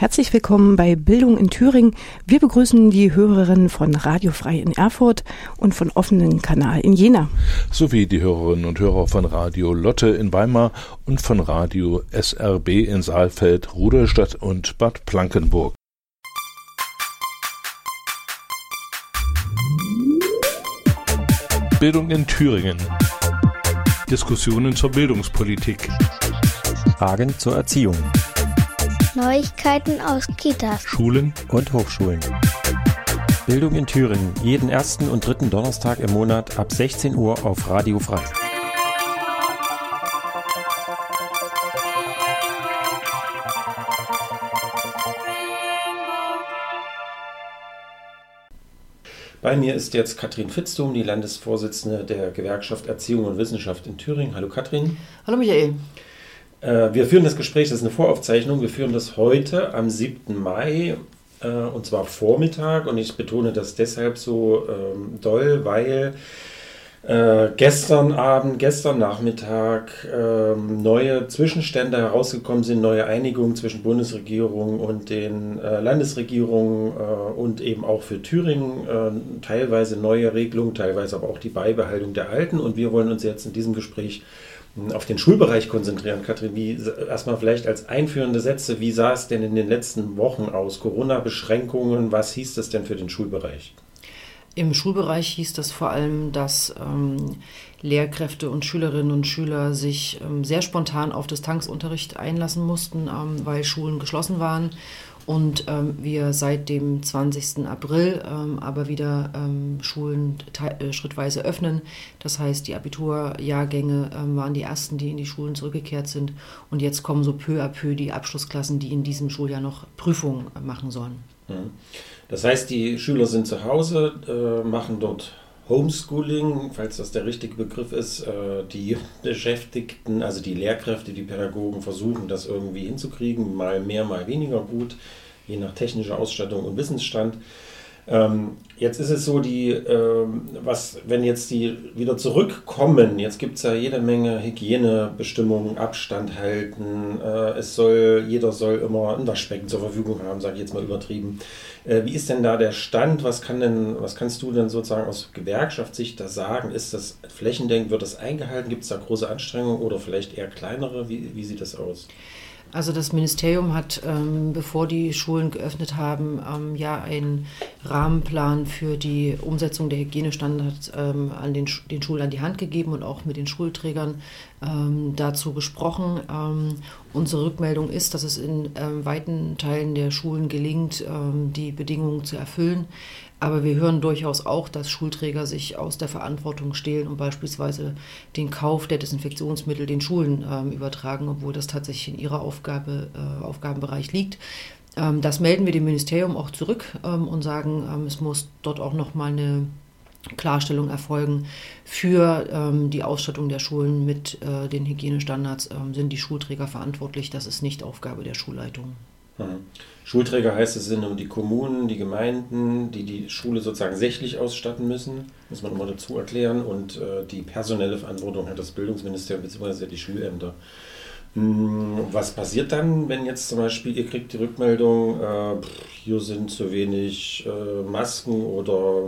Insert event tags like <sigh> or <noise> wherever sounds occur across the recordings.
Herzlich willkommen bei Bildung in Thüringen. Wir begrüßen die Hörerinnen von Radio Frei in Erfurt und von offenen Kanal in Jena. Sowie die Hörerinnen und Hörer von Radio Lotte in Weimar und von Radio SRB in Saalfeld, Rudolstadt und Bad Blankenburg. Bildung in Thüringen. Diskussionen zur Bildungspolitik. Fragen zur Erziehung. Neuigkeiten aus Kitas, Schulen und Hochschulen. Bildung in Thüringen, jeden ersten und dritten Donnerstag im Monat ab 16 Uhr auf Radio Frei. Bei mir ist jetzt Katrin Fitztum, die Landesvorsitzende der Gewerkschaft Erziehung und Wissenschaft in Thüringen. Hallo Katrin. Hallo Michael. Äh, wir führen das Gespräch, das ist eine Voraufzeichnung, wir führen das heute am 7. Mai äh, und zwar Vormittag und ich betone das deshalb so ähm, doll, weil äh, gestern Abend, gestern Nachmittag ähm, neue Zwischenstände herausgekommen sind, neue Einigungen zwischen Bundesregierung und den äh, Landesregierungen äh, und eben auch für Thüringen äh, teilweise neue Regelungen, teilweise aber auch die Beibehaltung der alten. Und wir wollen uns jetzt in diesem Gespräch hm, auf den Schulbereich konzentrieren. Katrin, wie erstmal vielleicht als einführende Sätze, wie sah es denn in den letzten Wochen aus? Corona-Beschränkungen, was hieß das denn für den Schulbereich? Im Schulbereich hieß das vor allem, dass ähm, Lehrkräfte und Schülerinnen und Schüler sich ähm, sehr spontan auf Distanzunterricht einlassen mussten, ähm, weil Schulen geschlossen waren und ähm, wir seit dem 20. April ähm, aber wieder ähm, Schulen äh, schrittweise öffnen. Das heißt, die Abiturjahrgänge waren die ersten, die in die Schulen zurückgekehrt sind und jetzt kommen so peu à peu die Abschlussklassen, die in diesem Schuljahr noch Prüfungen machen sollen. Mhm. Das heißt, die Schüler sind zu Hause, äh, machen dort Homeschooling, falls das der richtige Begriff ist. Äh, die <laughs> Beschäftigten, also die Lehrkräfte, die Pädagogen versuchen das irgendwie hinzukriegen, mal mehr, mal weniger gut, je nach technischer Ausstattung und Wissensstand. Ähm, jetzt ist es so, die, ähm, was, wenn jetzt die wieder zurückkommen, jetzt gibt es ja jede Menge Hygienebestimmungen, Abstand halten, äh, es soll, jeder soll immer ein Waschbecken zur Verfügung haben, sage ich jetzt mal übertrieben. Äh, wie ist denn da der Stand? Was kann denn, was kannst du denn sozusagen aus Gewerkschaftssicht da sagen? Ist das flächendeckend, wird das eingehalten? Gibt es da große Anstrengungen oder vielleicht eher kleinere? Wie, wie sieht das aus? Also das Ministerium hat, ähm, bevor die Schulen geöffnet haben, ähm, ja einen Rahmenplan für die Umsetzung der Hygienestandards ähm, an den, den Schulen an die Hand gegeben und auch mit den Schulträgern ähm, dazu gesprochen. Ähm, unsere Rückmeldung ist, dass es in ähm, weiten Teilen der Schulen gelingt, die Bedingungen zu erfüllen. Aber wir hören durchaus auch, dass Schulträger sich aus der Verantwortung stehlen und beispielsweise den Kauf der Desinfektionsmittel den Schulen ähm, übertragen, obwohl das tatsächlich in ihrer Aufgabe, äh, Aufgabenbereich liegt. Ähm, das melden wir dem Ministerium auch zurück ähm, und sagen, ähm, es muss dort auch nochmal eine Klarstellung erfolgen. Für ähm, die Ausstattung der Schulen mit äh, den Hygienestandards ähm, sind die Schulträger verantwortlich. Das ist nicht Aufgabe der Schulleitung. Mhm. Schulträger heißt es sind die Kommunen, die Gemeinden, die die Schule sozusagen sächlich ausstatten müssen, muss man immer dazu erklären. Und äh, die personelle Verantwortung hat das Bildungsministerium bzw. die Schulämter. Hm, was passiert dann, wenn jetzt zum Beispiel ihr kriegt die Rückmeldung, äh, hier sind zu wenig äh, Masken oder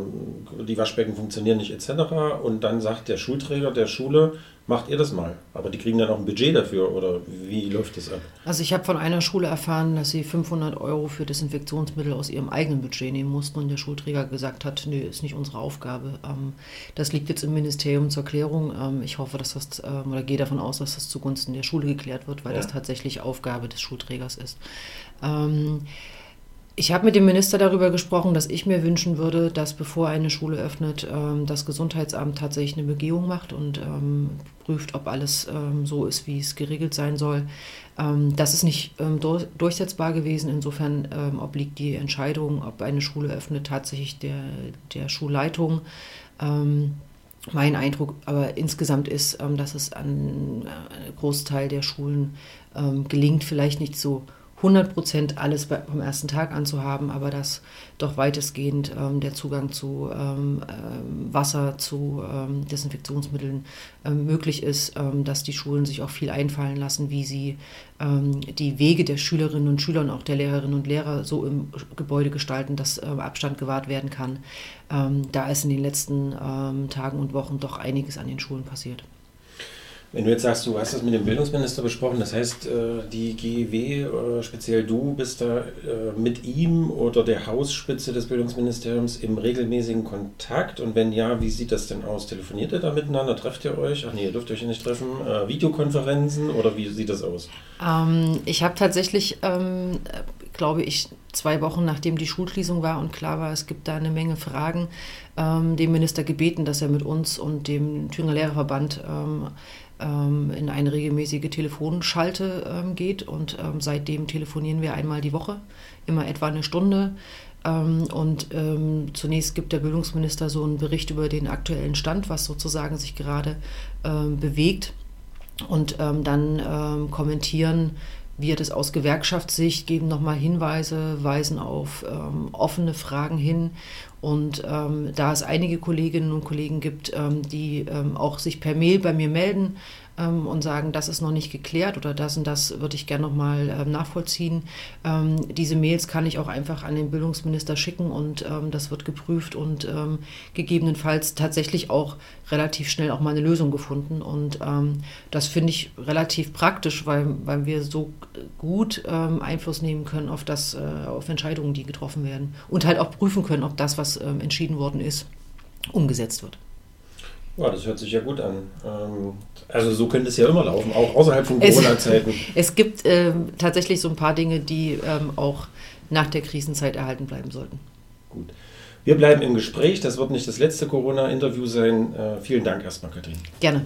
die Waschbecken funktionieren nicht etc. Und dann sagt der Schulträger der Schule, macht ihr das mal. Aber die kriegen dann auch ein Budget dafür oder wie läuft das ab? Also ich habe von einer Schule erfahren, dass sie 500 Euro für Desinfektionsmittel aus ihrem eigenen Budget nehmen mussten und der Schulträger gesagt hat, nö, ist nicht unsere Aufgabe. Ähm, das liegt jetzt im Ministerium zur Klärung. Ähm, ich hoffe, dass das, ähm, oder gehe davon aus, dass das zugunsten der Schule geklärt wird, weil ja. das tatsächlich Aufgabe des Schulträgers ist. Ich habe mit dem Minister darüber gesprochen, dass ich mir wünschen würde, dass bevor eine Schule öffnet, ähm, das Gesundheitsamt tatsächlich eine Begehung macht und ähm, prüft, ob alles ähm, so ist, wie es geregelt sein soll. Das ist nicht durch, durchsetzbar gewesen. Insofern obliegt die Entscheidung, ob eine Schule öffnet, tatsächlich der, der Schulleitung. mein Eindruck aber insgesamt ist, dass es an äh, einem Großteil der Schulen gelingt, vielleicht nicht so 100 Prozent alles vom ersten Tag an zu haben, aber dass doch weitestgehend ähm, der Zugang zu ähm, äh, Wasser, zu ähm, Desinfektionsmitteln ähm, möglich ist, ähm, dass die Schulen sich auch viel einfallen lassen, wie sie ähm, die Wege der Schülerinnen und Schüler und auch der Lehrerinnen und Lehrer so im Gebäude gestalten, dass Abstand gewahrt werden kann. da ist in den letzten Tagen und Wochen doch einiges an den Schulen passiert. Wenn du jetzt sagst, du hast das mit dem Bildungsminister besprochen, das heißt, äh, die GEW, äh, speziell du, bist da äh, mit ihm oder der Hausspitze des Bildungsministeriums im regelmäßigen Kontakt? Und wenn ja, wie sieht das denn aus? Telefoniert ihr da miteinander? Trefft ihr euch? Ach nee, ihr dürft euch nicht treffen. Videokonferenzen oder wie sieht das aus? Ähm, ich habe tatsächlich, ähm, glaube ich, zwei Wochen nachdem die Schulschließung war und klar war, es gibt da eine Menge Fragen, ähm, dem Minister gebeten, dass er mit uns und dem Thüringer Lehrerverband ähm, in eine regelmäßige Telefonschalte ähm, geht. Und ähm, seitdem telefonieren wir einmal die Woche, immer etwa eine Stunde. Ähm, und ähm, zunächst gibt der Bildungsminister so einen Bericht über den aktuellen Stand, was sozusagen sich gerade ähm, bewegt. Und dann kommentieren wir das aus Gewerkschaftssicht, geben nochmal Hinweise, weisen auf ähm, offene Fragen hin. Und ähm, da es einige Kolleginnen und Kollegen gibt, ähm, die auch sich per Mail bei mir melden, ähm, und sagen, das ist noch nicht geklärt oder das und das würde ich gerne nochmal ähm, nachvollziehen. Ähm, diese Mails kann ich auch einfach an den Bildungsminister schicken und ähm, das wird geprüft und ähm, gegebenenfalls tatsächlich auch relativ schnell auch mal eine Lösung gefunden. Und ähm, das finde ich relativ praktisch, weil, weil wir so gut Einfluss nehmen können auf, das, äh, auf Entscheidungen, die getroffen werden und halt auch prüfen können, ob das, was entschieden worden ist, umgesetzt wird. Ja, das hört sich ja gut an. Ähm, also so könnte es ja immer laufen, auch außerhalb von Corona-Zeiten. Es, <laughs> es, gibt ähm, tatsächlich so ein paar Dinge, die ähm, auch nach der Krisenzeit erhalten bleiben sollten. Gut. Wir bleiben im Gespräch. Das wird nicht das letzte Corona-Interview sein. Äh, vielen Dank erstmal, Katrin. Gerne.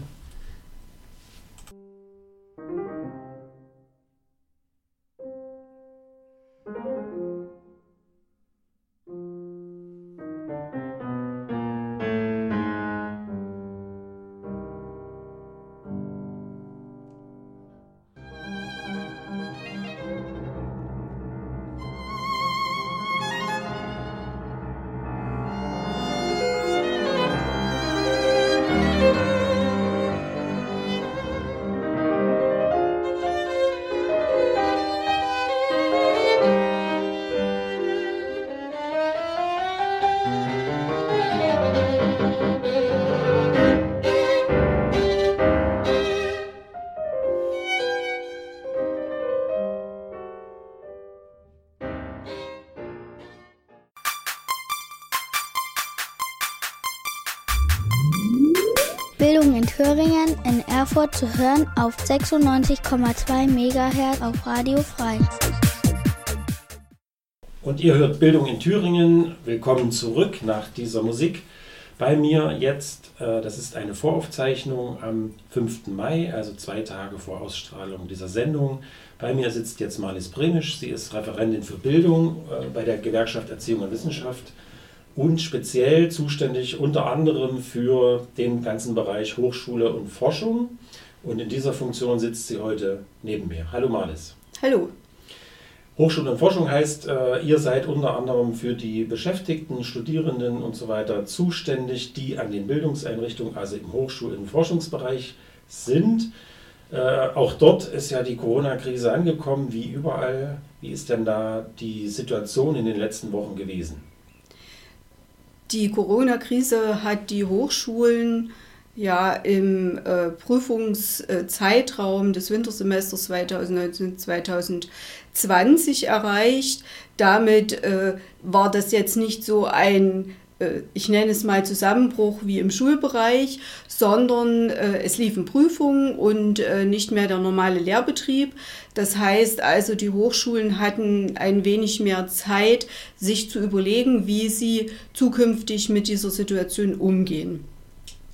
Erfurt zu hören auf 96,2 MHz auf Radio Frei. Und ihr hört Bildung in Thüringen. Willkommen zurück nach dieser Musik. Bei mir jetzt, äh, das ist eine Voraufzeichnung am 5. Mai, also zwei Tage vor Ausstrahlung dieser Sendung. Bei mir sitzt jetzt Marlies Bremisch. Sie ist Referentin für Bildung äh, bei der Gewerkschaft Erziehung und Wissenschaft und speziell zuständig unter anderem für den ganzen Bereich Hochschule und Forschung. Und in dieser Funktion sitzt sie heute neben mir. Hallo Malis. Hallo. Hochschule und Forschung heißt, äh, ihr seid unter anderem für die Beschäftigten, Studierenden und so weiter zuständig, die an den Bildungseinrichtungen, also im Hochschul- und Forschungsbereich sind. Äh, auch dort ist ja die Corona-Krise angekommen, wie überall. Wie ist denn da die Situation in den letzten Wochen gewesen? Die Corona-Krise hat die Hochschulen ja im äh, Prüfungszeitraum des Wintersemesters 2019-2020 erreicht. Damit äh, war das jetzt nicht so ein ich nenne es mal Zusammenbruch wie im Schulbereich, sondern äh, es liefen Prüfungen und äh, nicht mehr der normale Lehrbetrieb. Das heißt also, die Hochschulen hatten ein wenig mehr Zeit, sich zu überlegen, wie sie zukünftig mit dieser Situation umgehen.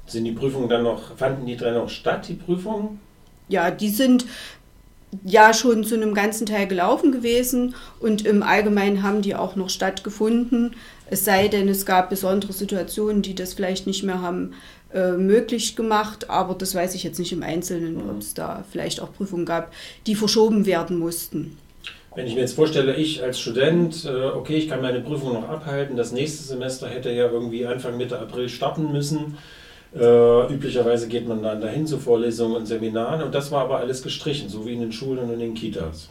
Sind die Prüfungen dann noch, fanden die drei noch statt, die Prüfungen? Ja, die sind ja schon zu einem ganzen Teil gelaufen gewesen und im Allgemeinen haben die auch noch stattgefunden. Es sei denn, es gab besondere Situationen, die das vielleicht nicht mehr haben äh, möglich gemacht, aber das weiß ich jetzt nicht im Einzelnen, ob es da vielleicht auch Prüfungen gab, die verschoben werden mussten. Wenn ich mir jetzt vorstelle, ich als Student, äh, okay, ich kann meine Prüfung noch abhalten, das nächste Semester hätte ja irgendwie Anfang Mitte April starten müssen. Äh, üblicherweise geht man dann dahin zu Vorlesungen und Seminaren und das war aber alles gestrichen, so wie in den Schulen und in den Kitas.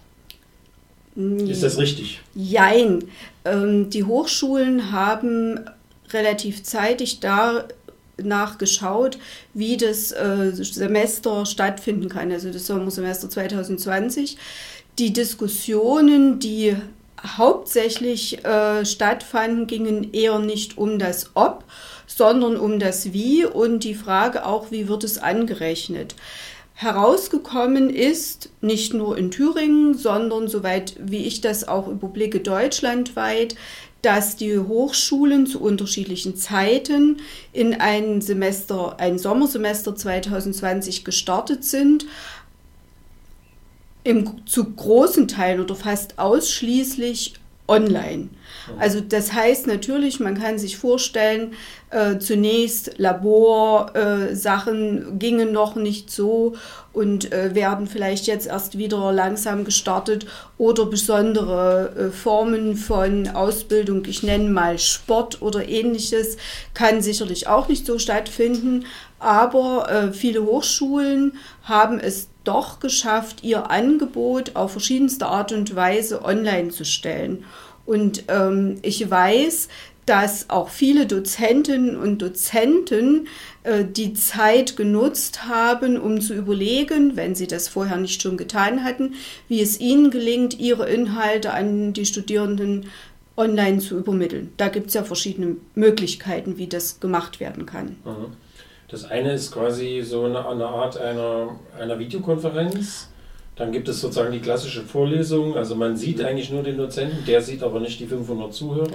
Ist das richtig? Jein. Ähm, die Hochschulen haben relativ zeitig danach geschaut, wie das äh, Semester stattfinden kann, also das Sommersemester 2020. Die Diskussionen, die hauptsächlich äh, stattfanden, gingen eher nicht um das Ob, sondern um das Wie und die Frage auch, wie wird es angerechnet. Herausgekommen ist, nicht nur in Thüringen, sondern soweit wie ich das auch überblicke, deutschlandweit, dass die Hochschulen zu unterschiedlichen Zeiten in ein Semester, ein Sommersemester 2020 gestartet sind, im, zu großen Teilen oder fast ausschließlich online. Also das heißt natürlich, man kann sich vorstellen, äh, zunächst Laborsachen äh, gingen noch nicht so und äh, werden vielleicht jetzt erst wieder langsam gestartet oder besondere äh, Formen von Ausbildung, ich nenne mal Sport oder ähnliches, kann sicherlich auch nicht so stattfinden. Aber äh, viele Hochschulen haben es doch geschafft, ihr Angebot auf verschiedenste Art und Weise online zu stellen. Und ähm, ich weiß, dass auch viele Dozentinnen und Dozenten äh, die Zeit genutzt haben, um zu überlegen, wenn sie das vorher nicht schon getan hatten, wie es ihnen gelingt, ihre Inhalte an die Studierenden online zu übermitteln. Da gibt es ja verschiedene Möglichkeiten, wie das gemacht werden kann. Mhm. Das eine ist quasi so eine, eine Art einer, einer Videokonferenz. Dann gibt es sozusagen die klassische Vorlesung. Also man sieht eigentlich nur den Dozenten, der sieht aber nicht die 500 Zuhörer.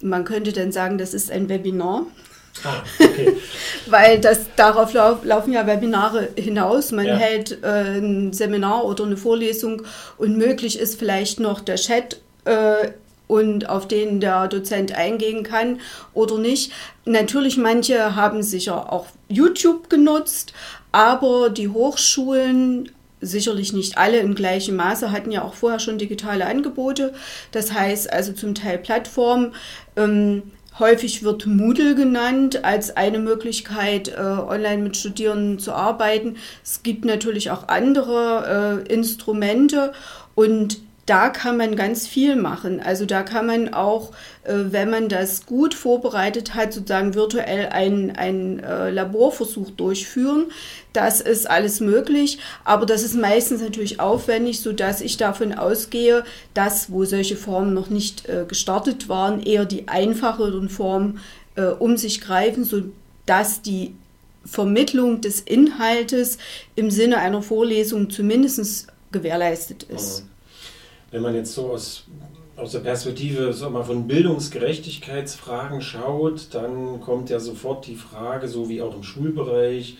Man könnte dann sagen, das ist ein Webinar. Ah, okay. <laughs> Weil das, darauf lauf, laufen ja Webinare hinaus. Man ja. hält äh, ein Seminar oder eine Vorlesung und möglich ist vielleicht noch der Chat äh, und auf den der Dozent eingehen kann oder nicht. Natürlich, manche haben sicher auch YouTube genutzt, aber die Hochschulen sicherlich nicht alle in gleichem Maße, hatten ja auch vorher schon digitale Angebote. Das heißt also zum Teil Plattformen. Ähm, häufig wird Moodle genannt als eine Möglichkeit, äh, online mit Studierenden zu arbeiten. Es gibt natürlich auch andere äh, Instrumente und da kann man ganz viel machen. Also da kann man auch, äh, wenn man das gut vorbereitet hat, sozusagen virtuell einen, äh, Laborversuch durchführen. Das ist alles möglich, aber das ist meistens natürlich aufwendig, sodass ich davon ausgehe, dass, wo solche Formen noch nicht äh, gestartet waren, eher die einfacheren Formen äh, um sich greifen, sodass die Vermittlung des Inhaltes im Sinne einer Vorlesung zumindest gewährleistet ist. Mhm wenn man jetzt so aus, aus der Perspektive so mal von Bildungsgerechtigkeitsfragen schaut, dann kommt ja sofort die Frage, so wie auch im Schulbereich,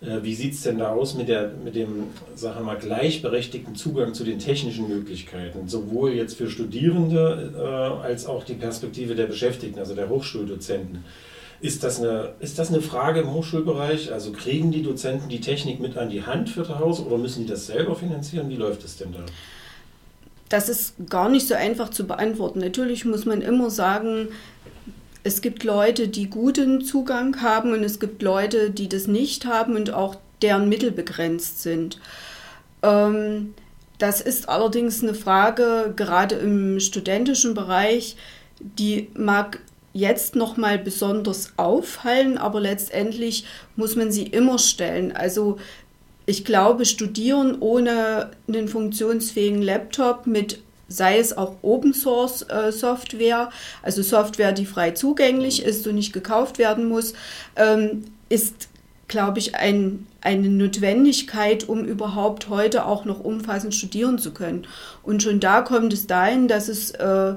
äh, wie sieht es denn da aus mit, der, mit dem, sagen wir mal, gleichberechtigten Zugang zu den technischen Möglichkeiten, sowohl jetzt für Studierende äh, als auch die Perspektive der Beschäftigten, also der Hochschuldozenten. Ist das, eine, ist das eine Frage im Hochschulbereich? Also kriegen die Dozenten die Technik mit an die Hand für zu Hause oder müssen die das selber finanzieren? Wie läuft es denn da? Das ist gar nicht so einfach zu beantworten. Natürlich muss man immer sagen, es gibt Leute, die guten Zugang haben und es gibt Leute, die das nicht haben und auch deren Mittel begrenzt sind. Ähm, das ist allerdings eine Frage, gerade im studentischen Bereich, die mag jetzt noch mal besonders auffallen, aber letztendlich muss man sie immer stellen. Also ich glaube, studieren ohne einen funktionsfähigen Laptop mit sei es auch Open Source äh, Software, also Software, die frei zugänglich ist und nicht gekauft werden muss, ähm, ist, glaube ich, ein, eine Notwendigkeit, um überhaupt heute auch noch umfassend studieren zu können. Und schon da kommt es dahin, dass es äh,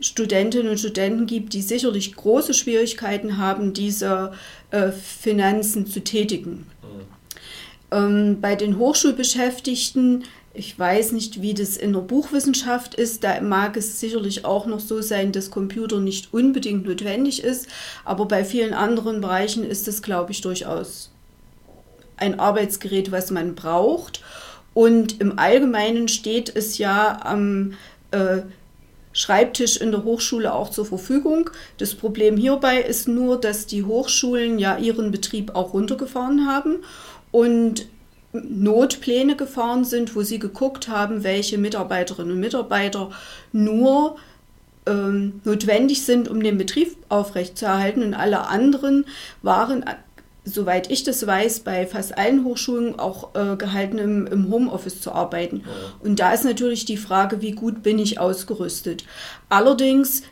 Studentinnen und Studenten gibt, die sicherlich große Schwierigkeiten haben, diese äh, Finanzen zu tätigen. Ähm, bei den Hochschulbeschäftigten, ich weiß nicht, wie das in der Buchwissenschaft ist, da mag es sicherlich auch noch so sein, dass Computer nicht unbedingt notwendig ist, aber bei vielen anderen Bereichen ist es, glaube ich, durchaus ein Arbeitsgerät, was man braucht. Und im Allgemeinen steht es ja am äh, Schreibtisch in der Hochschule auch zur Verfügung. Das Problem hierbei ist nur, dass die Hochschulen ja ihren Betrieb auch runtergefahren haben und Notpläne gefahren sind, wo sie geguckt haben, welche Mitarbeiterinnen und Mitarbeiter nur ähm, notwendig sind, um den Betrieb aufrechtzuerhalten und alle anderen waren soweit ich das weiß, bei fast allen Hochschulen auch äh, gehalten, im, im, Homeoffice zu arbeiten. Und da ist natürlich die Frage, wie gut bin ich ausgerüstet. Allerdings,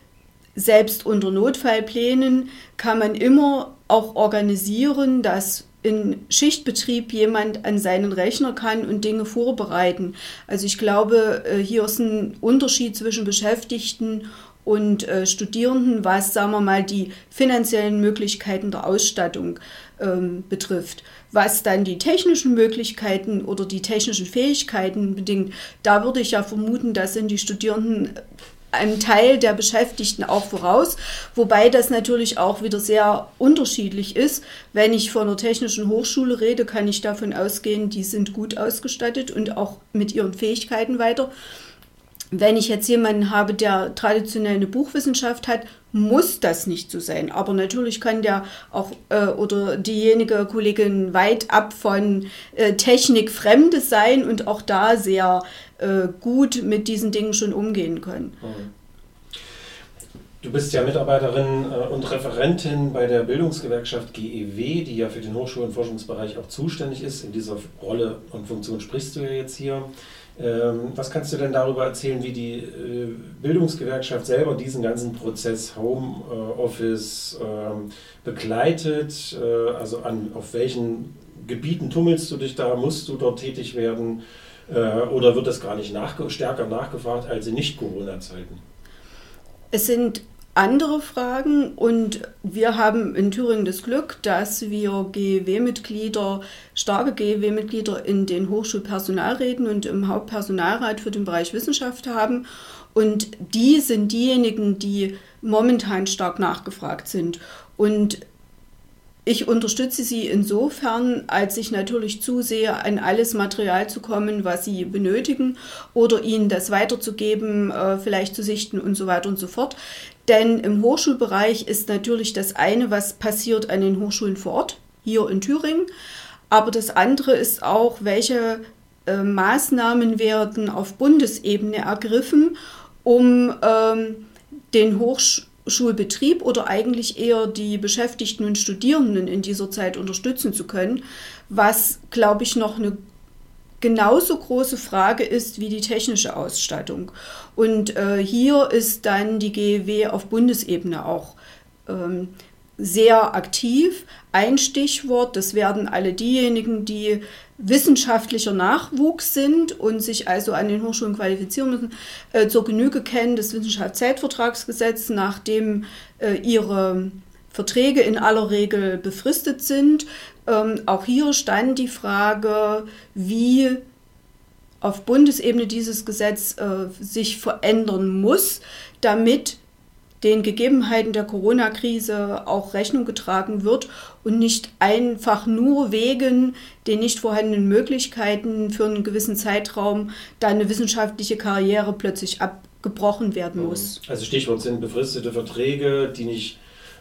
selbst unter Notfallplänen kann man immer auch organisieren, dass in Schichtbetrieb jemand an seinen Rechner kann und Dinge vorbereiten. Also ich glaube, äh, hier ist ein Unterschied zwischen Beschäftigten und äh, Studierenden, was, sagen wir mal, die finanziellen Möglichkeiten der Ausstattung ähm, betrifft. Was dann die technischen Möglichkeiten oder die technischen Fähigkeiten bedingt, da würde ich ja vermuten, da sind die Studierenden einem Teil der Beschäftigten auch voraus, wobei das natürlich auch wieder sehr unterschiedlich ist. Wenn ich von einer technischen Hochschule rede, kann ich davon ausgehen, die sind gut ausgestattet und auch mit ihren Fähigkeiten weiter. Wenn ich jetzt jemanden habe, der traditionell eine Buchwissenschaft hat, muss das nicht so sein. Aber natürlich kann der auch äh, oder diejenige Kollegin weit ab von äh, Technik Fremde sein und auch da sehr äh, gut mit diesen Dingen schon umgehen können. Mhm. Du bist ja Mitarbeiterin äh, und Referentin bei der Bildungsgewerkschaft GEW, die ja für den Hochschul- und Forschungsbereich auch zuständig ist. In dieser Rolle und Funktion sprichst du ja jetzt hier. Ähm, was kannst du denn darüber erzählen, wie die äh, Bildungsgewerkschaft selber diesen ganzen Prozess Homeoffice ähm, begleitet? Also an, auf welchen Gebieten tummelst du dich da? Musst du dort tätig werden? Äh, oder wird das gar nicht nach, stärker nachgefragt als in Nicht-Corona-Zeiten? Es sind andere Fragen und wir haben in Thüringen das Glück, dass wir GEW-Mitglieder, starke GEW-Mitglieder in den Hochschulpersonalräten und im Hauptpersonalrat für den Bereich Wissenschaft haben. Und die sind diejenigen, die momentan stark nachgefragt sind. Und ich unterstütze sie insofern, als ich natürlich zusehe, an alles Material zu kommen, was sie benötigen oder ihnen das weiterzugeben, äh, vielleicht zu sichten und so weiter und so fort. Denn im Hochschulbereich ist natürlich das eine, was passiert an den Hochschulen vor Ort, hier in Thüringen. Aber das andere ist auch, welche äh, Maßnahmen werden auf Bundesebene ergriffen, um ähm, den Hochschulen Schulbetrieb oder eigentlich eher die Beschäftigten und Studierenden in dieser Zeit unterstützen zu können, was, glaube ich, noch eine genauso große Frage ist wie die technische Ausstattung. Und äh, hier ist dann die GEW auf Bundesebene auch ähm, sehr aktiv. Ein Stichwort, das werden alle diejenigen, die wissenschaftlicher Nachwuchs sind und sich also an den Hochschulen qualifizieren müssen, äh, zur Genüge kennen das Wissenschaftszeitvertragsgesetz, nachdem äh, ihre Verträge in aller Regel befristet sind. Ähm, auch hier stand die Frage, wie auf Bundesebene dieses Gesetz äh, sich verändern muss, damit den Gegebenheiten der Corona-Krise auch Rechnung getragen wird und nicht einfach nur wegen den nicht vorhandenen Möglichkeiten für einen gewissen Zeitraum da eine wissenschaftliche Karriere plötzlich abgebrochen werden muss. Also Stichwort sind befristete Verträge, die nicht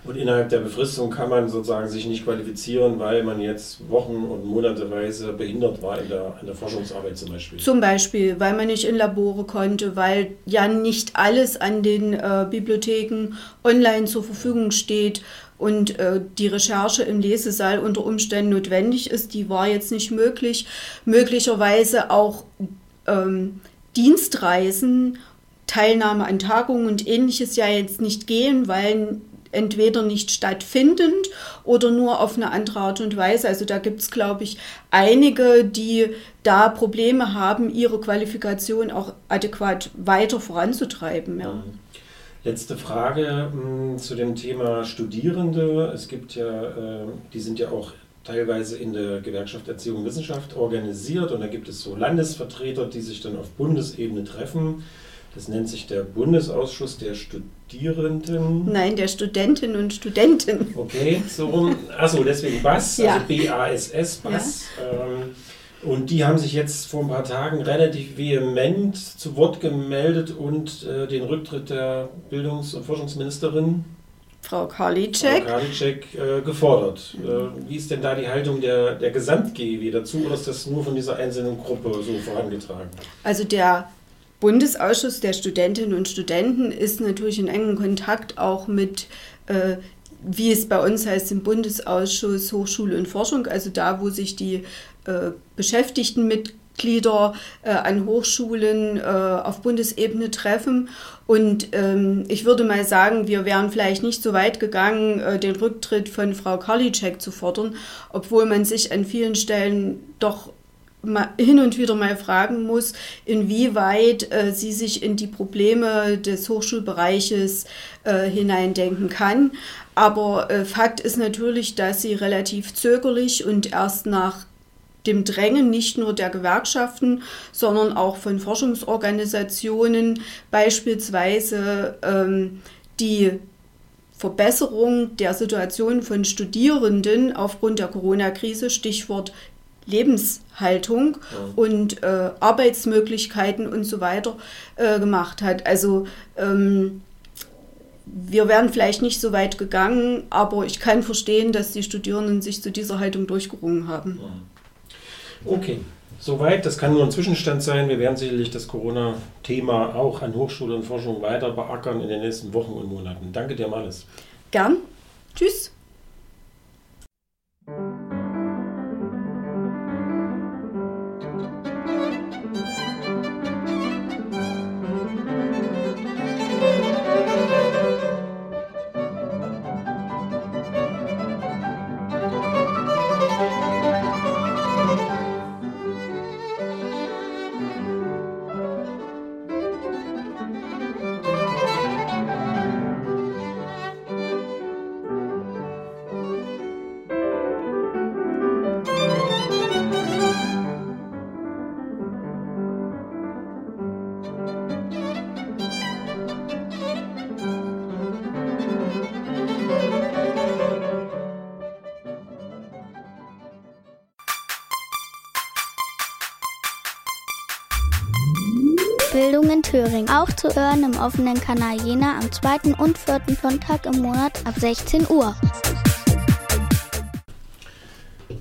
und innerhalb der Befristung kann man sozusagen sich nicht qualifizieren, weil man jetzt Wochen und Monateweise behindert war in der, in der Forschungsarbeit zum Beispiel. Zum Beispiel, weil man nicht in Labore konnte, weil ja nicht alles an den äh, Bibliotheken online zur Verfügung steht und äh, die Recherche im Lesesaal unter Umständen notwendig ist, die war jetzt nicht möglich. Möglicherweise auch ähm, Dienstreisen Teilnahme an Tagungen und ähnliches ja jetzt nicht gehen, weil entweder nicht stattfindend oder nur auf eine andere Art und Weise. Also da gibt es, glaube ich, einige, die da Probleme haben, ihre Qualifikation auch adäquat weiter voranzutreiben. Ja. Letzte Frage mh, hm, zu dem Thema Studierende. Es gibt ja, äh, die sind ja auch teilweise in der Gewerkschaft Erziehung und Wissenschaft organisiert und da gibt es so Landesvertreter, die sich dann auf Bundesebene treffen. Das nennt sich der Bundesausschuss der Studierenden. Nein, der Studentinnen und Studenten. Okay, so rum. Achso, deswegen BAS, ja. also B-A-S-S, BAS. Ja. Ähm, Und die haben sich jetzt vor ein paar Tagen relativ vehement zu Wort gemeldet und äh, den Rücktritt der Bildungs- und Forschungsministerin Frau Karliczek, Frau Karliczek äh, gefordert. Äh, wie ist denn da die Haltung der, der Gesamt-GEW dazu oder ist das nur von dieser einzelnen Gruppe so vorangetragen? Also der Bundesausschuss der Studentinnen und Studenten ist natürlich in engem Kontakt auch mit äh, wie es bei uns heißt, im Bundesausschuss Hochschule und Forschung, also da, wo sich die äh, Beschäftigtenmitglieder äh, an Hochschulen äh, auf Bundesebene treffen. Und ähm, ich würde mal sagen, wir wären vielleicht nicht so weit gegangen, äh, den Rücktritt von Frau Karliczek zu fordern, obwohl man sich an vielen Stellen doch hin und wieder mal fragen muss, inwieweit äh, sie sich in die Probleme des Hochschulbereiches äh, hineindenken kann. Aber äh, Fakt ist natürlich, dass sie relativ zögerlich und erst nach dem Drängen nicht nur der Gewerkschaften, sondern auch von Forschungsorganisationen beispielsweise ähm, die Verbesserung der Situation von Studierenden aufgrund der Corona-Krise, Stichwort Lebenshaltung ja. und äh, Arbeitsmöglichkeiten und so weiter äh, gemacht hat. Also ähm, wir wären vielleicht nicht so weit gegangen, aber ich kann verstehen, dass die Studierenden sich zu dieser Haltung durchgerungen haben. Okay, soweit. Das kann nur ein Zwischenstand sein. Wir werden sicherlich das Corona-Thema auch an Hochschule und Forschung weiter beackern in den nächsten Wochen und Monaten. Danke dir, Malis. Gern. Tschüss. Auch zu hören im offenen Kanal Jena am zweiten und vierten Sonntag im Monat ab 16 Uhr.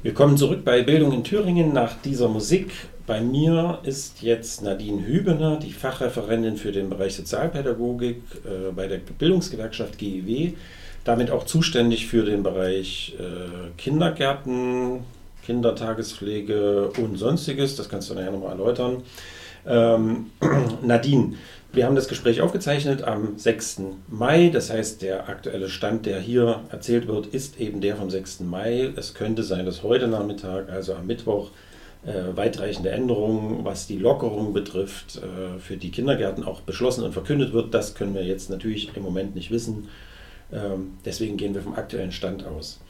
Willkommen zurück bei Bildung in Thüringen nach dieser Musik. Bei mir ist jetzt Nadine Hübener, die Fachreferentin für den Bereich Sozialpädagogik äh, bei der Bildungsgewerkschaft GIW, damit auch zuständig für den Bereich äh, Kindergärten, Kindertagespflege und sonstiges. Das kannst du nachher nochmal erläutern. Ähm, <clears throat> Nadine, wir haben das Gespräch aufgezeichnet am 6. Mai. Das heißt, der aktuelle Stand, der hier erzählt wird, ist eben der vom 6. Mai. Es könnte sein, dass heute Nachmittag, also am Mittwoch, äh, weitreichende Änderungen, was die Lockerung betrifft, äh, für die Kindergärten auch beschlossen und verkündet wird. Das können wir jetzt natürlich im Moment nicht wissen. Ähm, deswegen gehen wir vom aktuellen Stand aus.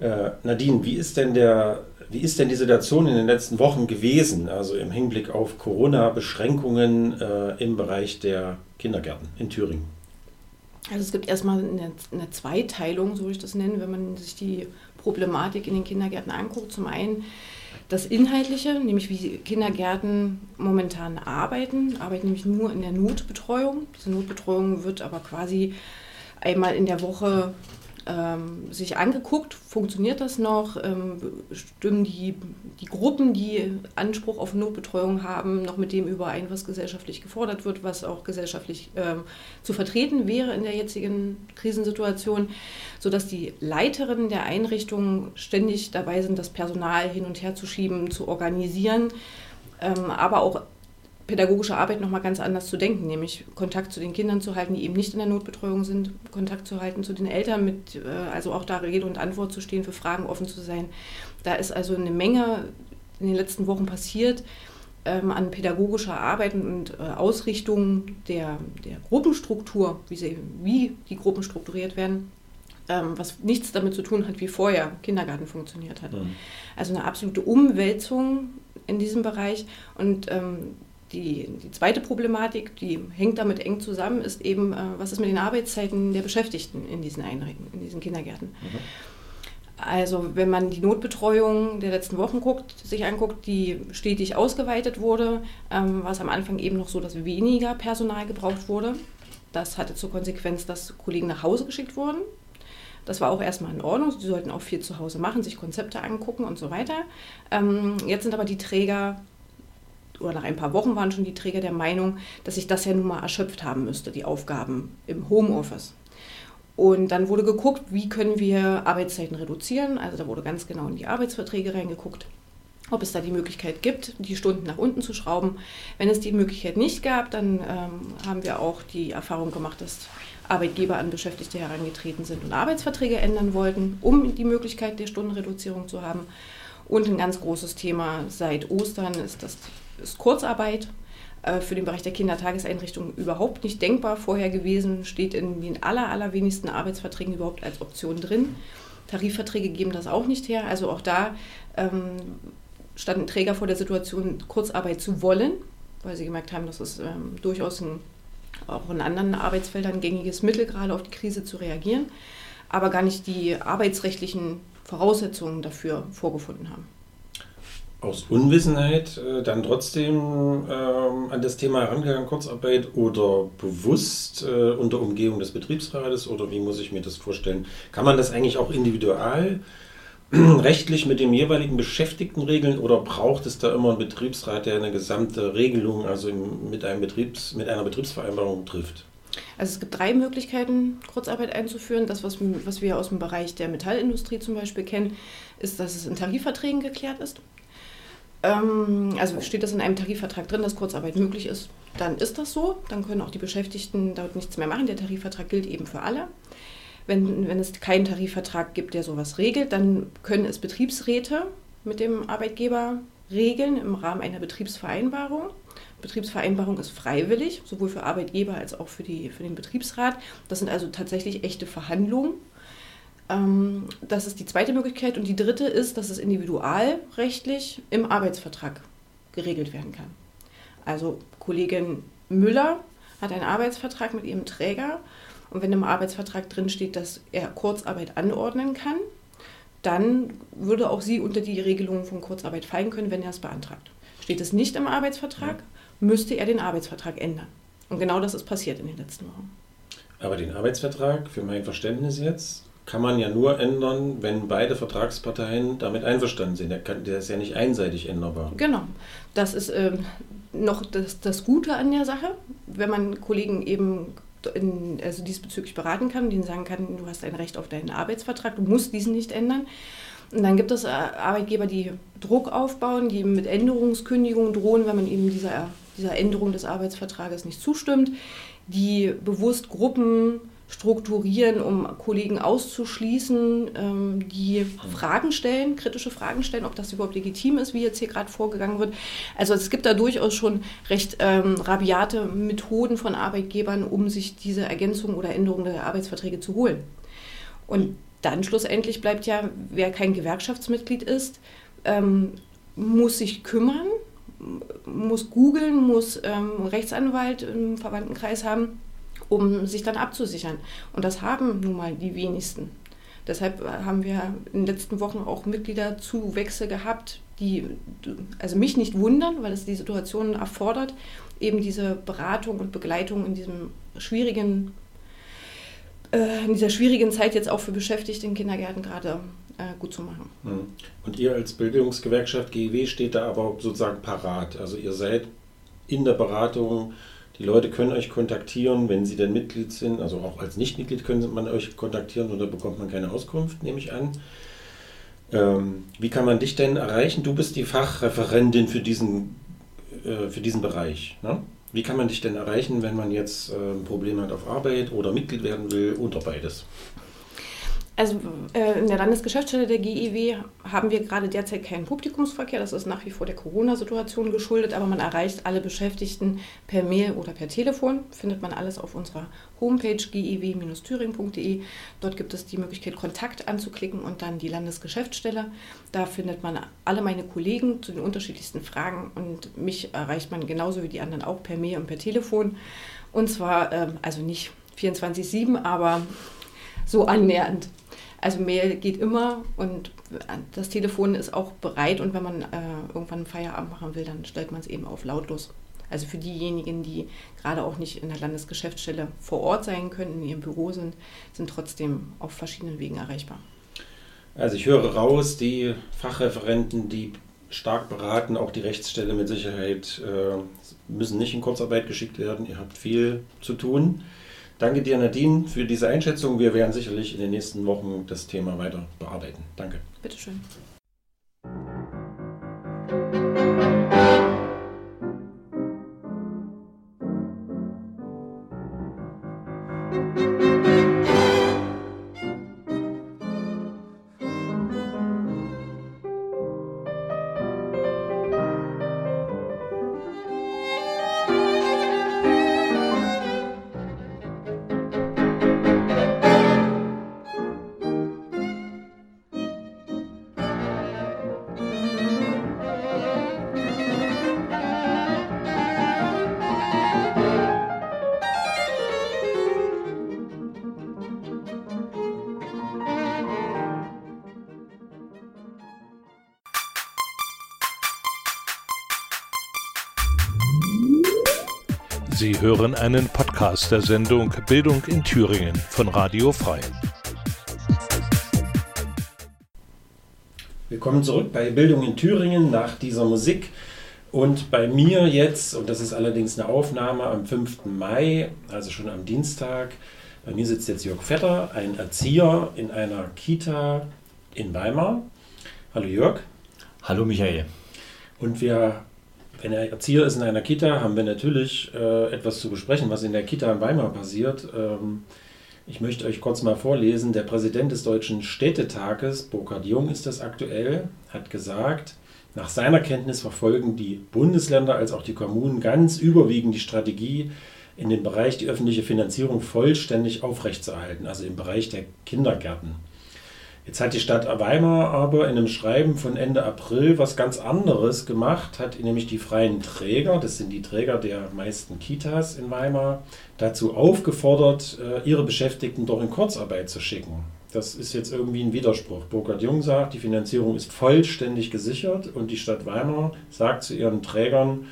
Äh, Nadine, wie ist denn der wie ist denn die Situation in den letzten Wochen gewesen, also im Hinblick auf Corona-Beschränkungen äh, im Bereich der Kindergärten in Thüringen? Also es gibt erstmal eine, eine Zweiteilung, so würde ich das nennen, wenn man sich die Problematik in den Kindergärten anguckt. Zum einen das Inhaltliche, nämlich wie Kindergärten momentan arbeiten, arbeiten nämlich nur in der Notbetreuung. Diese Notbetreuung wird aber quasi einmal in der Woche ähm, sich angeguckt, funktioniert das noch, ähm, stimmen die, die Gruppen, die Anspruch auf Notbetreuung haben, noch mit dem überein, was gesellschaftlich gefordert wird, was auch gesellschaftlich ähm, zu vertreten wäre in der jetzigen Krisensituation, sodass die Leiterinnen der Einrichtungen ständig dabei sind, das Personal hin und her zu schieben, zu organisieren, ähm, aber auch pädagogische Arbeit nochmal ganz anders zu denken, nämlich Kontakt zu den Kindern zu halten, die eben nicht in der Notbetreuung sind, Kontakt zu halten zu den Eltern, mit, äh, also auch da Rede und Antwort zu stehen, für Fragen offen zu sein. Da ist also eine Menge in den letzten Wochen passiert ähm, an pädagogischer Arbeit und äh, Ausrichtung der, der Gruppenstruktur, wie, sie, wie die Gruppen strukturiert werden, ähm, was nichts damit zu tun hat, wie vorher Kindergarten funktioniert hat. Mhm. Also eine absolute Umwälzung in diesem Bereich und ähm, die, die zweite Problematik, die hängt damit eng zusammen, ist eben, äh, was ist mit den Arbeitszeiten der Beschäftigten in diesen Einrichtungen, in diesen Kindergärten. Mhm. Also wenn man die Notbetreuung der letzten Wochen guckt, sich anguckt, die stetig ausgeweitet wurde, ähm, war es am Anfang eben noch so, dass weniger Personal gebraucht wurde. Das hatte zur Konsequenz, dass Kollegen nach Hause geschickt wurden. Das war auch erstmal in Ordnung. Sie sollten auch viel zu Hause machen, sich Konzepte angucken und so weiter. Ähm, jetzt sind aber die Träger, oder nach ein paar Wochen waren schon die Träger der Meinung, dass sich das ja nun mal erschöpft haben müsste, die Aufgaben im Homeoffice. Und dann wurde geguckt, wie können wir Arbeitszeiten reduzieren. Also da wurde ganz genau in die Arbeitsverträge reingeguckt, ob es da die Möglichkeit gibt, die Stunden nach unten zu schrauben. Wenn es die Möglichkeit nicht gab, dann ähm, haben wir auch die Erfahrung gemacht, dass Arbeitgeber an Beschäftigte herangetreten sind und Arbeitsverträge ändern wollten, um die Möglichkeit der Stundenreduzierung zu haben. Und ein ganz großes Thema seit Ostern ist das ist Kurzarbeit. Äh, für den Bereich der Kindertageseinrichtungen überhaupt nicht denkbar vorher gewesen, steht in den aller, allerwenigsten Arbeitsverträgen überhaupt als Option drin. Tarifverträge geben das auch nicht her. Also auch da ähm, standen Träger vor der Situation, Kurzarbeit zu wollen, weil sie gemerkt haben, dass es ähm, durchaus ein, auch in anderen Arbeitsfeldern gängiges Mittel, gerade auf die Krise zu reagieren, aber gar nicht die arbeitsrechtlichen Voraussetzungen dafür vorgefunden haben aus Unwissenheit äh, dann trotzdem ähm, an das Thema herangegangen, Kurzarbeit oder bewusst äh, unter Umgehung des Betriebsrates oder wie muss ich mir das vorstellen? Kann man das eigentlich auch individual <clears throat> rechtlich mit dem jeweiligen Beschäftigten regeln oder braucht es da immer einen Betriebsrat, der eine gesamte Regelung, also im, mit, einem Betriebs, mit einer Betriebsvereinbarung trifft? Also es gibt drei Möglichkeiten, Kurzarbeit einzuführen. Das, was, was wir aus dem Bereich der Metallindustrie zum Beispiel kennen, ist, dass es in Tarifverträgen geklärt ist. Ähm, also steht das in einem Tarifvertrag drin, dass Kurzarbeit möglich ist, dann ist das so. Dann können auch die Beschäftigten dort nichts mehr machen. Der Tarifvertrag gilt eben für alle. Wenn, wenn es keinen Tarifvertrag gibt, der sowas regelt, dann können es Betriebsräte mit dem Arbeitgeber regeln im Rahmen einer Betriebsvereinbarung. Betriebsvereinbarung ist freiwillig, sowohl für Arbeitgeber als auch für, die, für den Betriebsrat. Das sind also tatsächlich echte Verhandlungen ähm, das ist die zweite Möglichkeit. Und die dritte ist, dass es individualrechtlich im Arbeitsvertrag geregelt werden kann. Also Kollegin Müller hat einen Arbeitsvertrag mit ihrem Träger und wenn im Arbeitsvertrag drin steht, dass er Kurzarbeit anordnen kann, dann würde auch sie unter die Regelungen von Kurzarbeit fallen können, wenn er es beantragt. Steht es nicht im Arbeitsvertrag, müsste er den Arbeitsvertrag ändern. Und genau das ist passiert in den letzten Wochen. Aber den Arbeitsvertrag, für mein Verständnis jetzt, kann man ja nur ändern, wenn beide Vertragsparteien damit einverstanden sind. Der, kann, der ist ja nicht einseitig änderbar. Genau. Das ist ähm, noch das, das Gute an der Sache, wenn man Kollegen eben in, also diesbezüglich beraten kann, denen sagen kann, du hast ein Recht auf deinen Arbeitsvertrag, du musst diesen nicht ändern. Und dann gibt es äh, Arbeitgeber, die Druck aufbauen, die mit Änderungskündigungen drohen, wenn man eben dieser, dieser Änderung des Arbeitsvertrages nicht zustimmt, die bewusst Gruppen strukturieren, um Kollegen auszuschließen, ähm, die Fragen stellen, kritische Fragen stellen, ob das überhaupt legitim ist, wie jetzt hier gerade vorgegangen wird. Also es gibt da durchaus schon recht ähm, rabiate Methoden von Arbeitgebern, um sich diese Ergänzung oder Änderung der Arbeitsverträge zu holen. Und dann schlussendlich bleibt ja, wer kein Gewerkschaftsmitglied ist, ähm, muss sich kümmern, muss googeln, muss ähm, Rechtsanwalt im Verwandtenkreis haben um sich dann abzusichern. Und das haben nun mal die wenigsten. Deshalb haben wir in den letzten Wochen auch Mitgliederzuwächse gehabt, die also mich nicht wundern, weil es die Situation erfordert, eben diese Beratung und Begleitung in diesem schwierigen, äh, in dieser schwierigen Zeit jetzt auch für Beschäftigte in Kindergärten gerade äh, gut zu machen. Hm. Und ihr als Bildungsgewerkschaft GEW steht da aber sozusagen parat. Also ihr seid in der Beratung die Leute können euch kontaktieren, wenn sie denn Mitglied sind. Also auch als Nichtmitglied können man euch kontaktieren oder bekommt man keine Auskunft, nehme ich an. Ähm, wie kann man dich denn erreichen? Du bist die Fachreferentin für diesen, äh, für diesen Bereich. Ne? Wie kann man dich denn erreichen, wenn man jetzt äh, ein Problem hat auf Arbeit oder Mitglied werden will oder beides? Also äh, in der Landesgeschäftsstelle der GIW haben wir gerade derzeit keinen Publikumsverkehr. Das ist nach wie vor der Corona-Situation geschuldet, aber man erreicht alle Beschäftigten per Mail oder per Telefon. Findet man alles auf unserer Homepage giw-thüringen.de. Dort gibt es die Möglichkeit, Kontakt anzuklicken und dann die Landesgeschäftsstelle. Da findet man alle meine Kollegen zu den unterschiedlichsten Fragen und mich erreicht man genauso wie die anderen auch per Mail und per Telefon. Und zwar, ähm, also nicht 24-7, aber so annähernd. Also Mail geht immer und das Telefon ist auch bereit und wenn man äh, irgendwann einen Feierabend machen will, dann stellt man es eben auf lautlos. Also für diejenigen, die gerade auch nicht in der Landesgeschäftsstelle vor Ort sein können, in ihrem Büro sind, sind trotzdem auf verschiedenen Wegen erreichbar. Also ich höre raus, die Fachreferenten, die stark beraten, auch die Rechtsstelle mit Sicherheit, äh, müssen nicht in Kurzarbeit geschickt werden. Ihr habt viel zu tun. Danke dir, Nadine, für diese Einschätzung. Wir werden sicherlich in den nächsten Wochen das Thema weiter bearbeiten. Danke. Bitteschön. Sie hören einen Podcast der Sendung Bildung in Thüringen von Radio Frei. Willkommen zurück bei Bildung in Thüringen nach dieser Musik. Und bei mir jetzt, und das ist allerdings eine Aufnahme am 5. Mai, also schon am Dienstag, bei mir sitzt jetzt Jörg Vetter, ein Erzieher in einer Kita in Weimar. Hallo Jörg. Hallo Michael. Und wir wenn er Erzieher ist in einer Kita, haben wir natürlich äh, etwas zu besprechen, was in der Kita in Weimar passiert. Ähm, ich möchte euch kurz mal vorlesen. Der Präsident des Deutschen Städtetages, Burkhard Jung ist das aktuell, hat gesagt, nach seiner Kenntnis verfolgen die Bundesländer als auch die Kommunen ganz überwiegend die Strategie, in dem Bereich die öffentliche Finanzierung vollständig aufrechtzuerhalten, also im Bereich der Kindergärten. Jetzt hat die Stadt Weimar aber in einem Schreiben von Ende April was ganz anderes gemacht, hat nämlich die freien Träger, das sind die Träger der meisten Kitas in Weimar, dazu aufgefordert, äh, ihre Beschäftigten doch in Kurzarbeit zu schicken. Das ist jetzt irgendwie ein Widerspruch. Burkhard Jung sagt, die Finanzierung ist vollständig gesichert und die Stadt Weimar sagt zu ihren Trägern,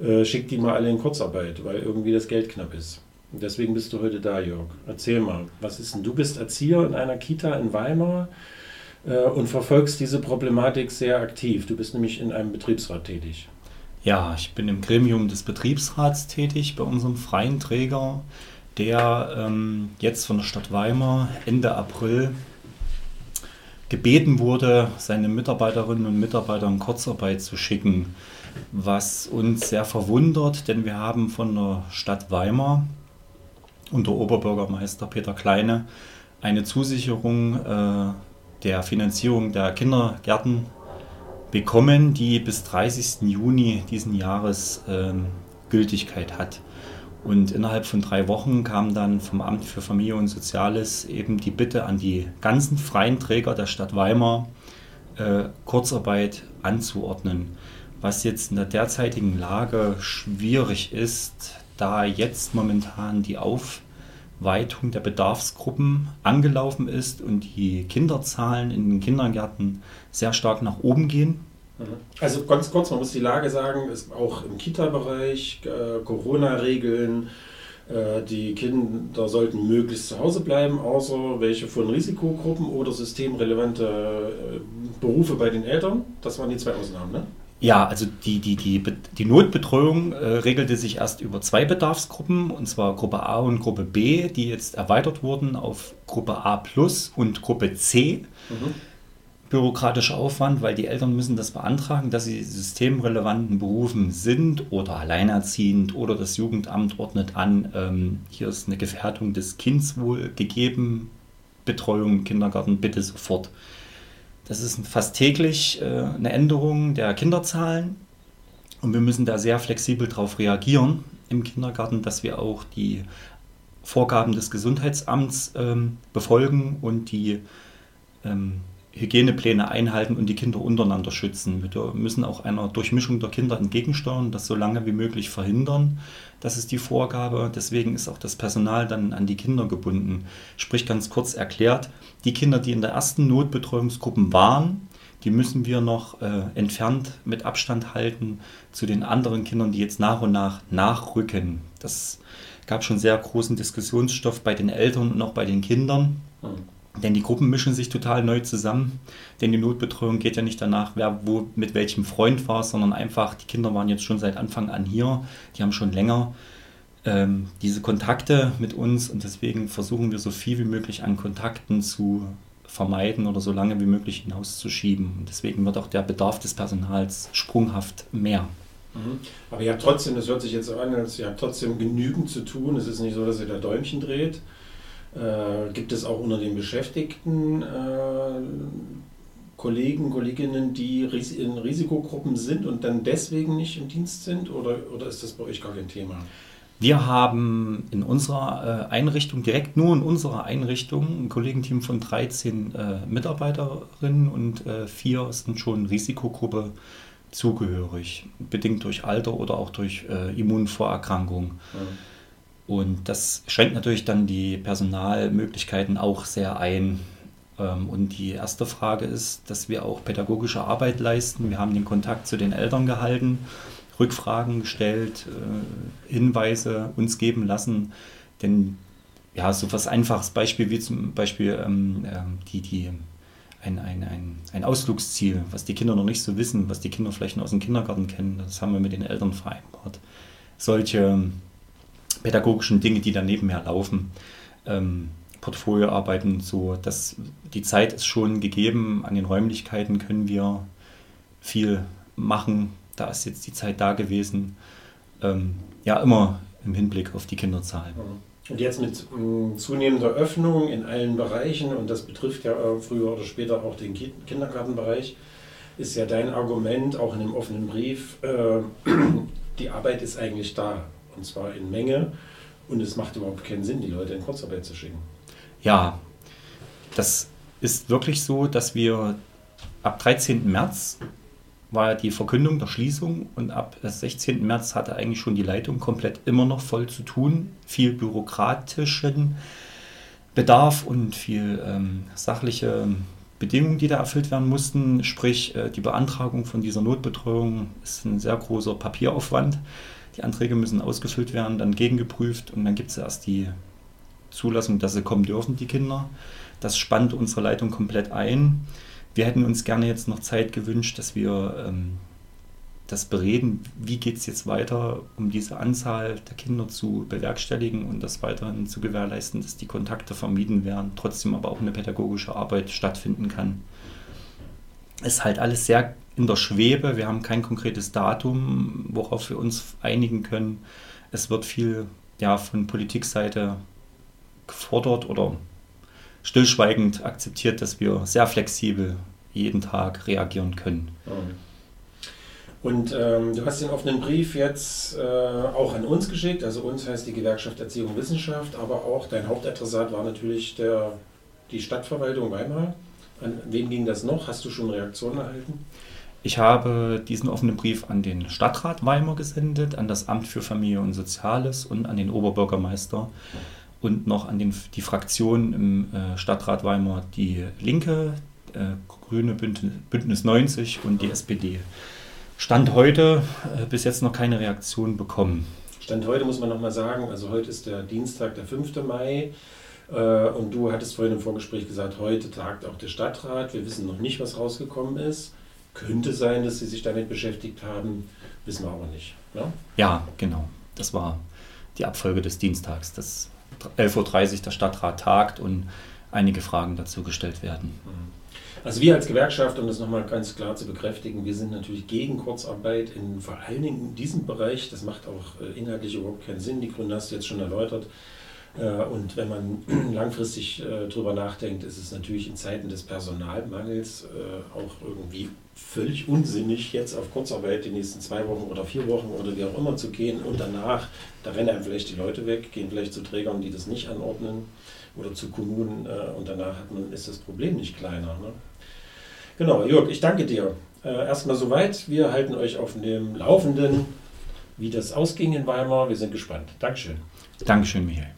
äh, schickt die mal alle in Kurzarbeit, weil irgendwie das Geld knapp ist. Deswegen bist du heute da, Jörg. Erzähl mal, was ist denn? Du bist Erzieher in einer Kita in Weimar äh, und verfolgst diese Problematik sehr aktiv. Du bist nämlich in einem Betriebsrat tätig. Ja, ich bin im Gremium des Betriebsrats tätig bei unserem freien Träger, der ähm, jetzt von der Stadt Weimar Ende April gebeten wurde, seine Mitarbeiterinnen und Mitarbeiter in Kurzarbeit zu schicken, was uns sehr verwundert, denn wir haben von der Stadt Weimar unter Oberbürgermeister Peter Kleine eine Zusicherung äh, der Finanzierung der Kindergärten bekommen, die bis 30. Juni diesen Jahres äh, Gültigkeit hat. Und innerhalb von drei Wochen kam dann vom Amt für Familie und Soziales eben die Bitte an die ganzen freien Träger der Stadt Weimar, äh, Kurzarbeit anzuordnen. Was jetzt in der derzeitigen Lage schwierig ist, da jetzt momentan die Aufweitung der Bedarfsgruppen angelaufen ist und die Kinderzahlen in den Kindergärten sehr stark nach oben gehen. Mhm. Also ganz kurz, man muss die Lage sagen, ist auch im Kita-Bereich, äh, Corona-Regeln, äh, die Kinder sollten möglichst zu Hause bleiben, außer welche von Risikogruppen oder systemrelevante äh, Berufe bei den Eltern. Das waren die zwei Ausnahmen, ne? Ja, also die, die, die, die Notbetreuung äh, regelte sich erst über zwei Bedarfsgruppen, und zwar Gruppe A und Gruppe B, die jetzt erweitert wurden auf Gruppe A plus und Gruppe C. Mhm. Bürokratischer Aufwand, weil die Eltern müssen das beantragen, dass sie systemrelevanten Berufen sind oder alleinerziehend oder das Jugendamt ordnet an, ähm, hier ist eine Gefährdung des Kindswohl gegeben, Betreuung im Kindergarten bitte sofort. Das ist fast täglich äh, eine Änderung der Kinderzahlen. Und wir müssen da sehr flexibel darauf reagieren im Kindergarten, dass wir auch die Vorgaben des Gesundheitsamts ähm, befolgen und die ähm, Hygienepläne einhalten und die Kinder untereinander schützen. Wir müssen auch einer Durchmischung der Kinder entgegensteuern, das so lange wie möglich verhindern. Das ist die Vorgabe. Deswegen ist auch das Personal dann an die Kinder gebunden. Sprich ganz kurz erklärt, die Kinder, die in der ersten Notbetreuungsgruppen waren, die müssen wir noch äh, entfernt mit Abstand halten zu den anderen Kindern, die jetzt nach und nach nachrücken. Das gab schon sehr großen Diskussionsstoff bei den Eltern und auch bei den Kindern. Mhm. Denn die Gruppen mischen sich total neu zusammen. Denn die Notbetreuung geht ja nicht danach, wer wo mit welchem Freund war, sondern einfach, die Kinder waren jetzt schon seit Anfang an hier. Die haben schon länger ähm, diese Kontakte mit uns und deswegen versuchen wir so viel wie möglich an Kontakten zu vermeiden oder so lange wie möglich hinauszuschieben. Und deswegen wird auch der Bedarf des Personals sprunghaft mehr. Mhm. Aber ihr habt trotzdem, das hört sich jetzt so an, ihr habt trotzdem genügend zu tun. Es ist nicht so, dass ihr da Däumchen dreht. Äh, gibt es auch unter den Beschäftigten äh, Kollegen, Kolleginnen, die in Risikogruppen sind und dann deswegen nicht im Dienst sind? Oder, oder ist das bei euch gar kein Thema? Wir haben in unserer äh, Einrichtung, direkt nur in unserer Einrichtung, ein Kollegenteam von 13 äh, Mitarbeiterinnen und äh, vier sind schon Risikogruppe zugehörig, bedingt durch Alter oder auch durch äh, Immunvorerkrankung. Mhm. Und das schränkt natürlich dann die Personalmöglichkeiten auch sehr ein. Ähm, und die erste Frage ist, dass wir auch pädagogische Arbeit leisten. Wir haben den Kontakt zu den Eltern gehalten Rückfragen gestellt, äh, Hinweise uns geben lassen. Denn ja, so was einfaches Beispiel wie zum Beispiel ähm, äh, die, die, ein, ein, ein, ein Ausflugsziel, was die Kinder noch nicht so wissen, was die Kinder vielleicht nur aus dem Kindergarten kennen, das haben wir mit den Eltern vereinbart. Solche ähm, pädagogischen Dinge, die daneben her laufen. Ähm, Portfolioarbeiten so, dass die Zeit ist schon gegeben, an den Räumlichkeiten können wir viel machen, da ist jetzt die Zeit da gewesen. Ähm, ja, immer im Hinblick auf die Kinderzahl. Und jetzt mit äh, zunehmender Öffnung in allen Bereichen, und das betrifft ja äh, früher oder später auch den Kindergartenbereich, ist ja dein Argument auch in dem offenen Brief, äh, <clears throat> die Arbeit ist eigentlich da, und zwar in Menge, und es macht überhaupt keinen Sinn, die Leute in Kurzarbeit zu schicken. Ja, das ist wirklich so, dass wir ab 13. März war die Verkündung der Schließung und ab 16. März hatte eigentlich schon die Leitung komplett immer noch voll zu tun. Viel bürokratischen Bedarf und viel ähm, sachliche Bedingungen, die da erfüllt werden mussten. Sprich, äh, die Beantragung von dieser Notbetreuung ist ein sehr großer Papieraufwand. Die Anträge müssen ausgefüllt werden, dann gegengeprüft und dann gibt es erst die Zulassung, dass sie kommen dürfen, die Kinder. Das spannt unsere Leitung komplett ein. Wir hätten uns gerne jetzt noch Zeit gewünscht, dass wir ähm, das bereden, wie geht es jetzt weiter, um diese Anzahl der Kinder zu bewerkstelligen und das weiterhin zu gewährleisten, dass die Kontakte vermieden werden, trotzdem aber auch eine pädagogische Arbeit stattfinden kann. Ist halt alles sehr in der Schwebe. Wir haben kein konkretes Datum, worauf wir uns einigen können. Es wird viel ja, von Politikseite gefordert oder stillschweigend akzeptiert, dass wir sehr flexibel jeden Tag reagieren können. Und ähm, du hast den offenen Brief jetzt äh, auch an uns geschickt, also uns heißt die Gewerkschaft Erziehung und Wissenschaft, aber auch dein Hauptadressat war natürlich der, die Stadtverwaltung Weimar. An wen ging das noch? Hast du schon Reaktionen erhalten? Ich habe diesen offenen Brief an den Stadtrat Weimar gesendet, an das Amt für Familie und Soziales und an den Oberbürgermeister und noch an den, die Fraktion im äh, Stadtrat Weimar, die Linke, äh, Grüne Bündnis, Bündnis 90 und die SPD. Stand heute äh, bis jetzt noch keine Reaktion bekommen. Stand heute muss man nochmal sagen, also heute ist der Dienstag, der 5. Mai. Äh, und du hattest vorhin im Vorgespräch gesagt, heute tagt auch der Stadtrat. Wir wissen noch nicht, was rausgekommen ist. Könnte sein, dass sie sich damit beschäftigt haben, wissen wir aber nicht. Ja, ne? ja genau. Das war die Abfolge des Dienstags, dass 11.30 Uhr der Stadtrat tagt und einige Fragen dazu gestellt werden. Mhm. Also wir als Gewerkschaft, um das nochmal ganz klar zu bekräftigen, wir sind natürlich gegen Kurzarbeit in vor allen Dingen in diesem Bereich. Das macht auch äh, inhaltlich überhaupt keinen Sinn. Die Gründe hast du jetzt schon erläutert. Äh, und wenn man <clears throat> langfristig äh, drüber nachdenkt, ist es natürlich in Zeiten des Personalmangels auch irgendwie völlig unsinnig, jetzt auf Kurzarbeit die nächsten zwei Wochen oder vier Wochen oder wie auch immer zu gehen und danach, da rennen einem vielleicht die Leute weg, gehen vielleicht zu Trägern, die das nicht anordnen oder zu Kommunen und danach man, ist das Problem nicht kleiner. Ne? Genau, Jörg, ich danke dir. Äh, erstmal soweit. Wir halten euch auf dem Laufenden, wie das ausging in Weimar. Wir sind gespannt. Dankeschön. Dankeschön, Michael.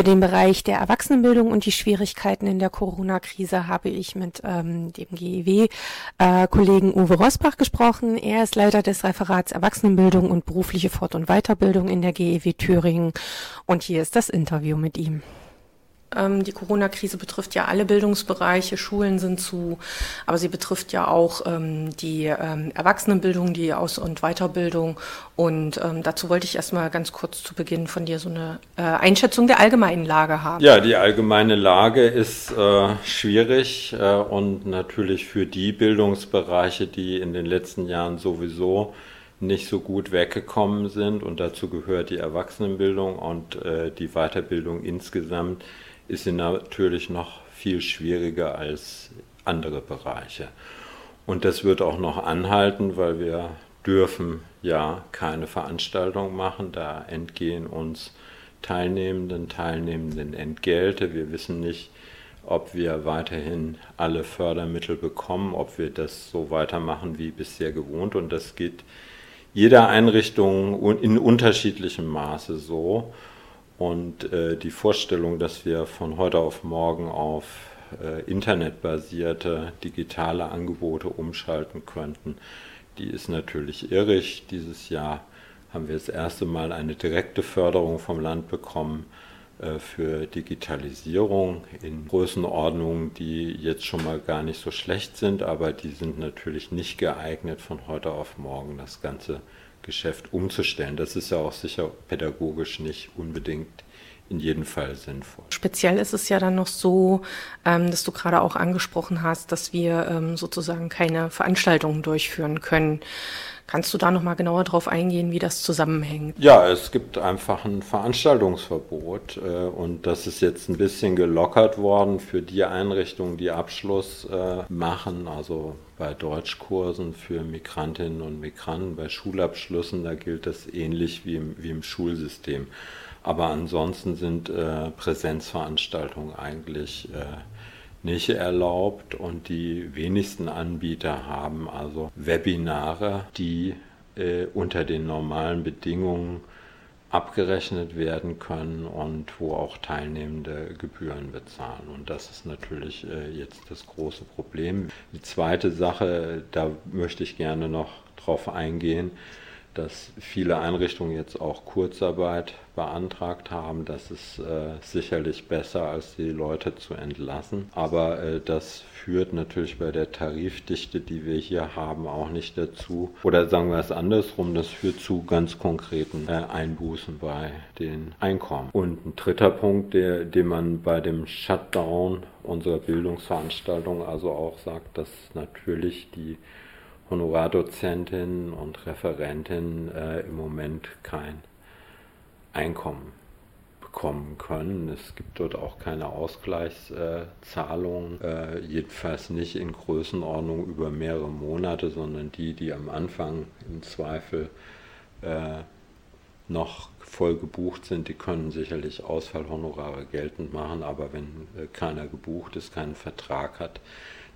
Über den Bereich der Erwachsenenbildung und die Schwierigkeiten in der Corona-Krise habe ich mit ähm, dem GEW-Kollegen äh, Uwe Rosbach gesprochen. Er ist Leiter des Referats Erwachsenenbildung und berufliche Fort- und Weiterbildung in der GEW Thüringen. Und hier ist das Interview mit ihm. Ähm, die Corona-Krise betrifft ja alle Bildungsbereiche, Schulen sind zu, aber sie betrifft ja auch ähm, die ähm, Erwachsenenbildung, die Aus- und Weiterbildung. Und ähm, dazu wollte ich erstmal ganz kurz zu Beginn von dir so eine äh, Einschätzung der allgemeinen Lage haben. Ja, die allgemeine Lage ist äh, schwierig äh, und natürlich für die Bildungsbereiche, die in den letzten Jahren sowieso nicht so gut weggekommen sind und dazu gehört die Erwachsenenbildung und äh, die Weiterbildung insgesamt ist sie natürlich noch viel schwieriger als andere Bereiche. Und das wird auch noch anhalten, weil wir dürfen ja keine Veranstaltung machen. Da entgehen uns Teilnehmenden, Teilnehmenden Entgelte. Wir wissen nicht, ob wir weiterhin alle Fördermittel bekommen, ob wir das so weitermachen wie bisher gewohnt. Und das geht jeder Einrichtung in unterschiedlichem Maße so. Und äh, die Vorstellung, dass wir von heute auf morgen auf äh, internetbasierte digitale Angebote umschalten könnten, die ist natürlich irrig. Dieses Jahr haben wir das erste Mal eine direkte Förderung vom Land bekommen äh, für Digitalisierung in Größenordnungen, die jetzt schon mal gar nicht so schlecht sind, aber die sind natürlich nicht geeignet, von heute auf morgen das Ganze Geschäft umzustellen. Das ist ja auch sicher pädagogisch nicht unbedingt in jedem Fall sinnvoll. Speziell ist es ja dann noch so, ähm, dass du gerade auch angesprochen hast, dass wir ähm, sozusagen keine Veranstaltungen durchführen können. Kannst du da noch mal genauer darauf eingehen, wie das zusammenhängt? Ja, es gibt einfach ein Veranstaltungsverbot äh, und das ist jetzt ein bisschen gelockert worden für die Einrichtungen, die Abschluss äh, machen, also bei Deutschkursen für Migrantinnen und Migranten, bei Schulabschlüssen, da gilt das ähnlich wie im, wie im Schulsystem. Aber ansonsten sind äh, Präsenzveranstaltungen eigentlich äh, nicht erlaubt und die wenigsten Anbieter haben also Webinare, die äh, unter den normalen Bedingungen abgerechnet werden können und wo auch Teilnehmende Gebühren bezahlen. Und das ist natürlich äh, jetzt das große Problem. Die zweite Sache, da möchte ich gerne noch drauf eingehen, dass viele Einrichtungen jetzt auch Kurzarbeit beantragt haben. Das ist äh, sicherlich besser, als die Leute zu entlassen. Aber äh, das führt natürlich bei der Tarifdichte, die wir hier haben, auch nicht dazu. Oder sagen wir es andersrum, das führt zu ganz konkreten äh, Einbußen bei den Einkommen. Und ein dritter Punkt, der, den man bei dem Shutdown unserer Bildungsveranstaltung also auch sagt, dass natürlich die Honorardozentinnen und Referentinnen äh, im Moment kein Einkommen bekommen können. Es gibt dort auch keine Ausgleichszahlungen, äh, jedenfalls nicht in Größenordnung über mehrere Monate, sondern die, die am Anfang im Zweifel äh, noch voll gebucht sind, die können sicherlich Ausfallhonorare geltend machen, aber wenn äh, keiner gebucht ist, keinen Vertrag hat,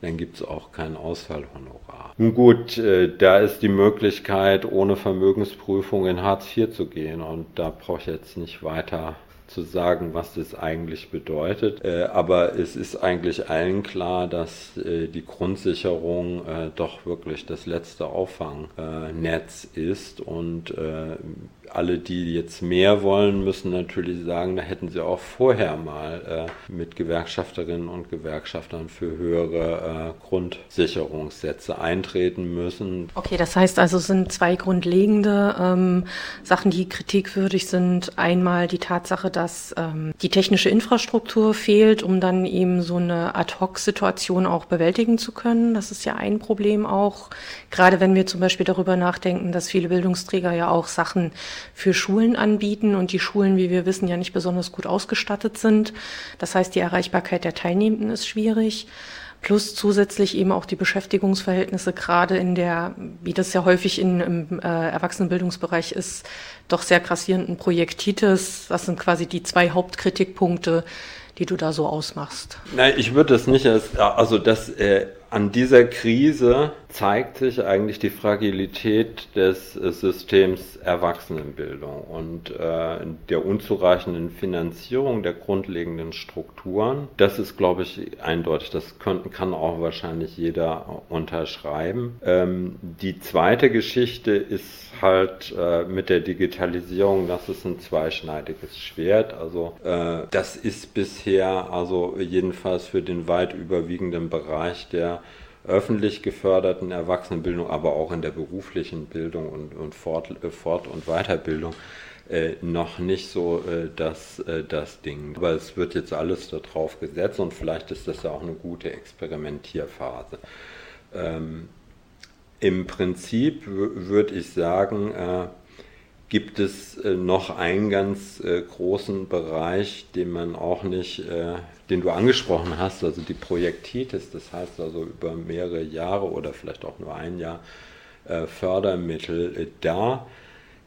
dann gibt es auch kein Ausfallhonorar. Nun gut, äh, da ist die Möglichkeit, ohne Vermögensprüfung in Hartz IV zu gehen und da brauche ich jetzt nicht weiter zu sagen, was das eigentlich bedeutet. Äh, aber es ist eigentlich allen klar, dass äh, die Grundsicherung doch wirklich das letzte Auffangnetz ist und alle, die jetzt mehr wollen, müssen natürlich sagen, da hätten sie auch vorher mal äh, mit Gewerkschafterinnen und Gewerkschaftern für höhere äh, Grundsicherungssätze eintreten müssen. Okay, das heißt also, es sind zwei grundlegende ähm, Sachen, die kritikwürdig sind. Einmal die Tatsache, dass ähm, die technische Infrastruktur fehlt, um dann eben so eine Ad-Hoc-Situation auch bewältigen zu können. Das ist ja ein Problem auch, gerade wenn wir zum Beispiel darüber nachdenken, dass viele Bildungsträger ja auch Sachen für Schulen anbieten und die Schulen, wie wir wissen, ja nicht besonders gut ausgestattet sind. Das heißt, die Erreichbarkeit der Teilnehmenden ist schwierig. Plus zusätzlich eben auch die Beschäftigungsverhältnisse, gerade in der, wie das ja häufig in, im äh, Erwachsenenbildungsbereich ist, doch sehr grassierenden Projektitis. Das sind quasi die zwei Hauptkritikpunkte, die du da so ausmachst. Nein, ich würde das nicht als, also das äh, an dieser Krise zeigt sich eigentlich die Fragilität des äh, Systems Erwachsenenbildung und äh, der unzureichenden Finanzierung der grundlegenden Strukturen. Das ist, glaube ich, eindeutig. Das kann auch wahrscheinlich jeder unterschreiben. Ähm, die zweite Geschichte ist halt äh, mit der Digitalisierung, das ist ein zweischneidiges Schwert. Also das ist bisher, also jedenfalls für den weit überwiegenden Bereich der öffentlich geförderten Erwachsenenbildung, aber auch in der beruflichen Bildung und, und Fort-, äh, Fort und Weiterbildung äh, noch nicht so äh, das, äh, das Ding. Aber es wird jetzt alles darauf gesetzt und vielleicht ist das ja auch eine gute Experimentierphase. Ähm, Im Prinzip würde ich sagen, äh, gibt es äh, noch einen ganz großen Bereich, den man auch nicht, den du angesprochen hast, also die Projektitis, das heißt also über mehrere Jahre oder vielleicht auch nur ein Jahr Fördermittel. Da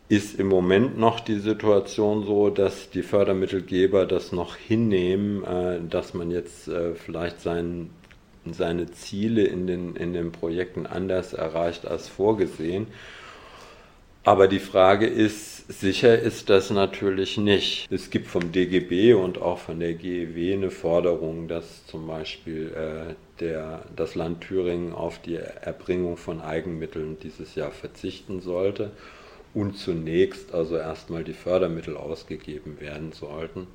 ist im Moment noch die Situation so, dass die Fördermittelgeber das noch hinnehmen, dass man jetzt vielleicht sein, seine Ziele in den, in den Projekten anders erreicht als vorgesehen. Aber die Frage ist, sicher ist das natürlich nicht. Es gibt vom DGB und auch von der GEW eine Forderung, dass zum Beispiel äh, der, das Land Thüringen auf die Erbringung von Eigenmitteln dieses Jahr verzichten sollte und zunächst also erstmal die Fördermittel ausgegeben werden sollten.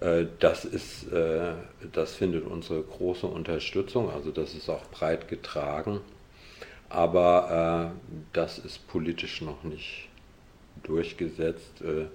Äh, das, ist, äh, das findet unsere große Unterstützung, also das ist auch breit getragen aber äh, das ist politisch noch nicht durchgesetzt äh,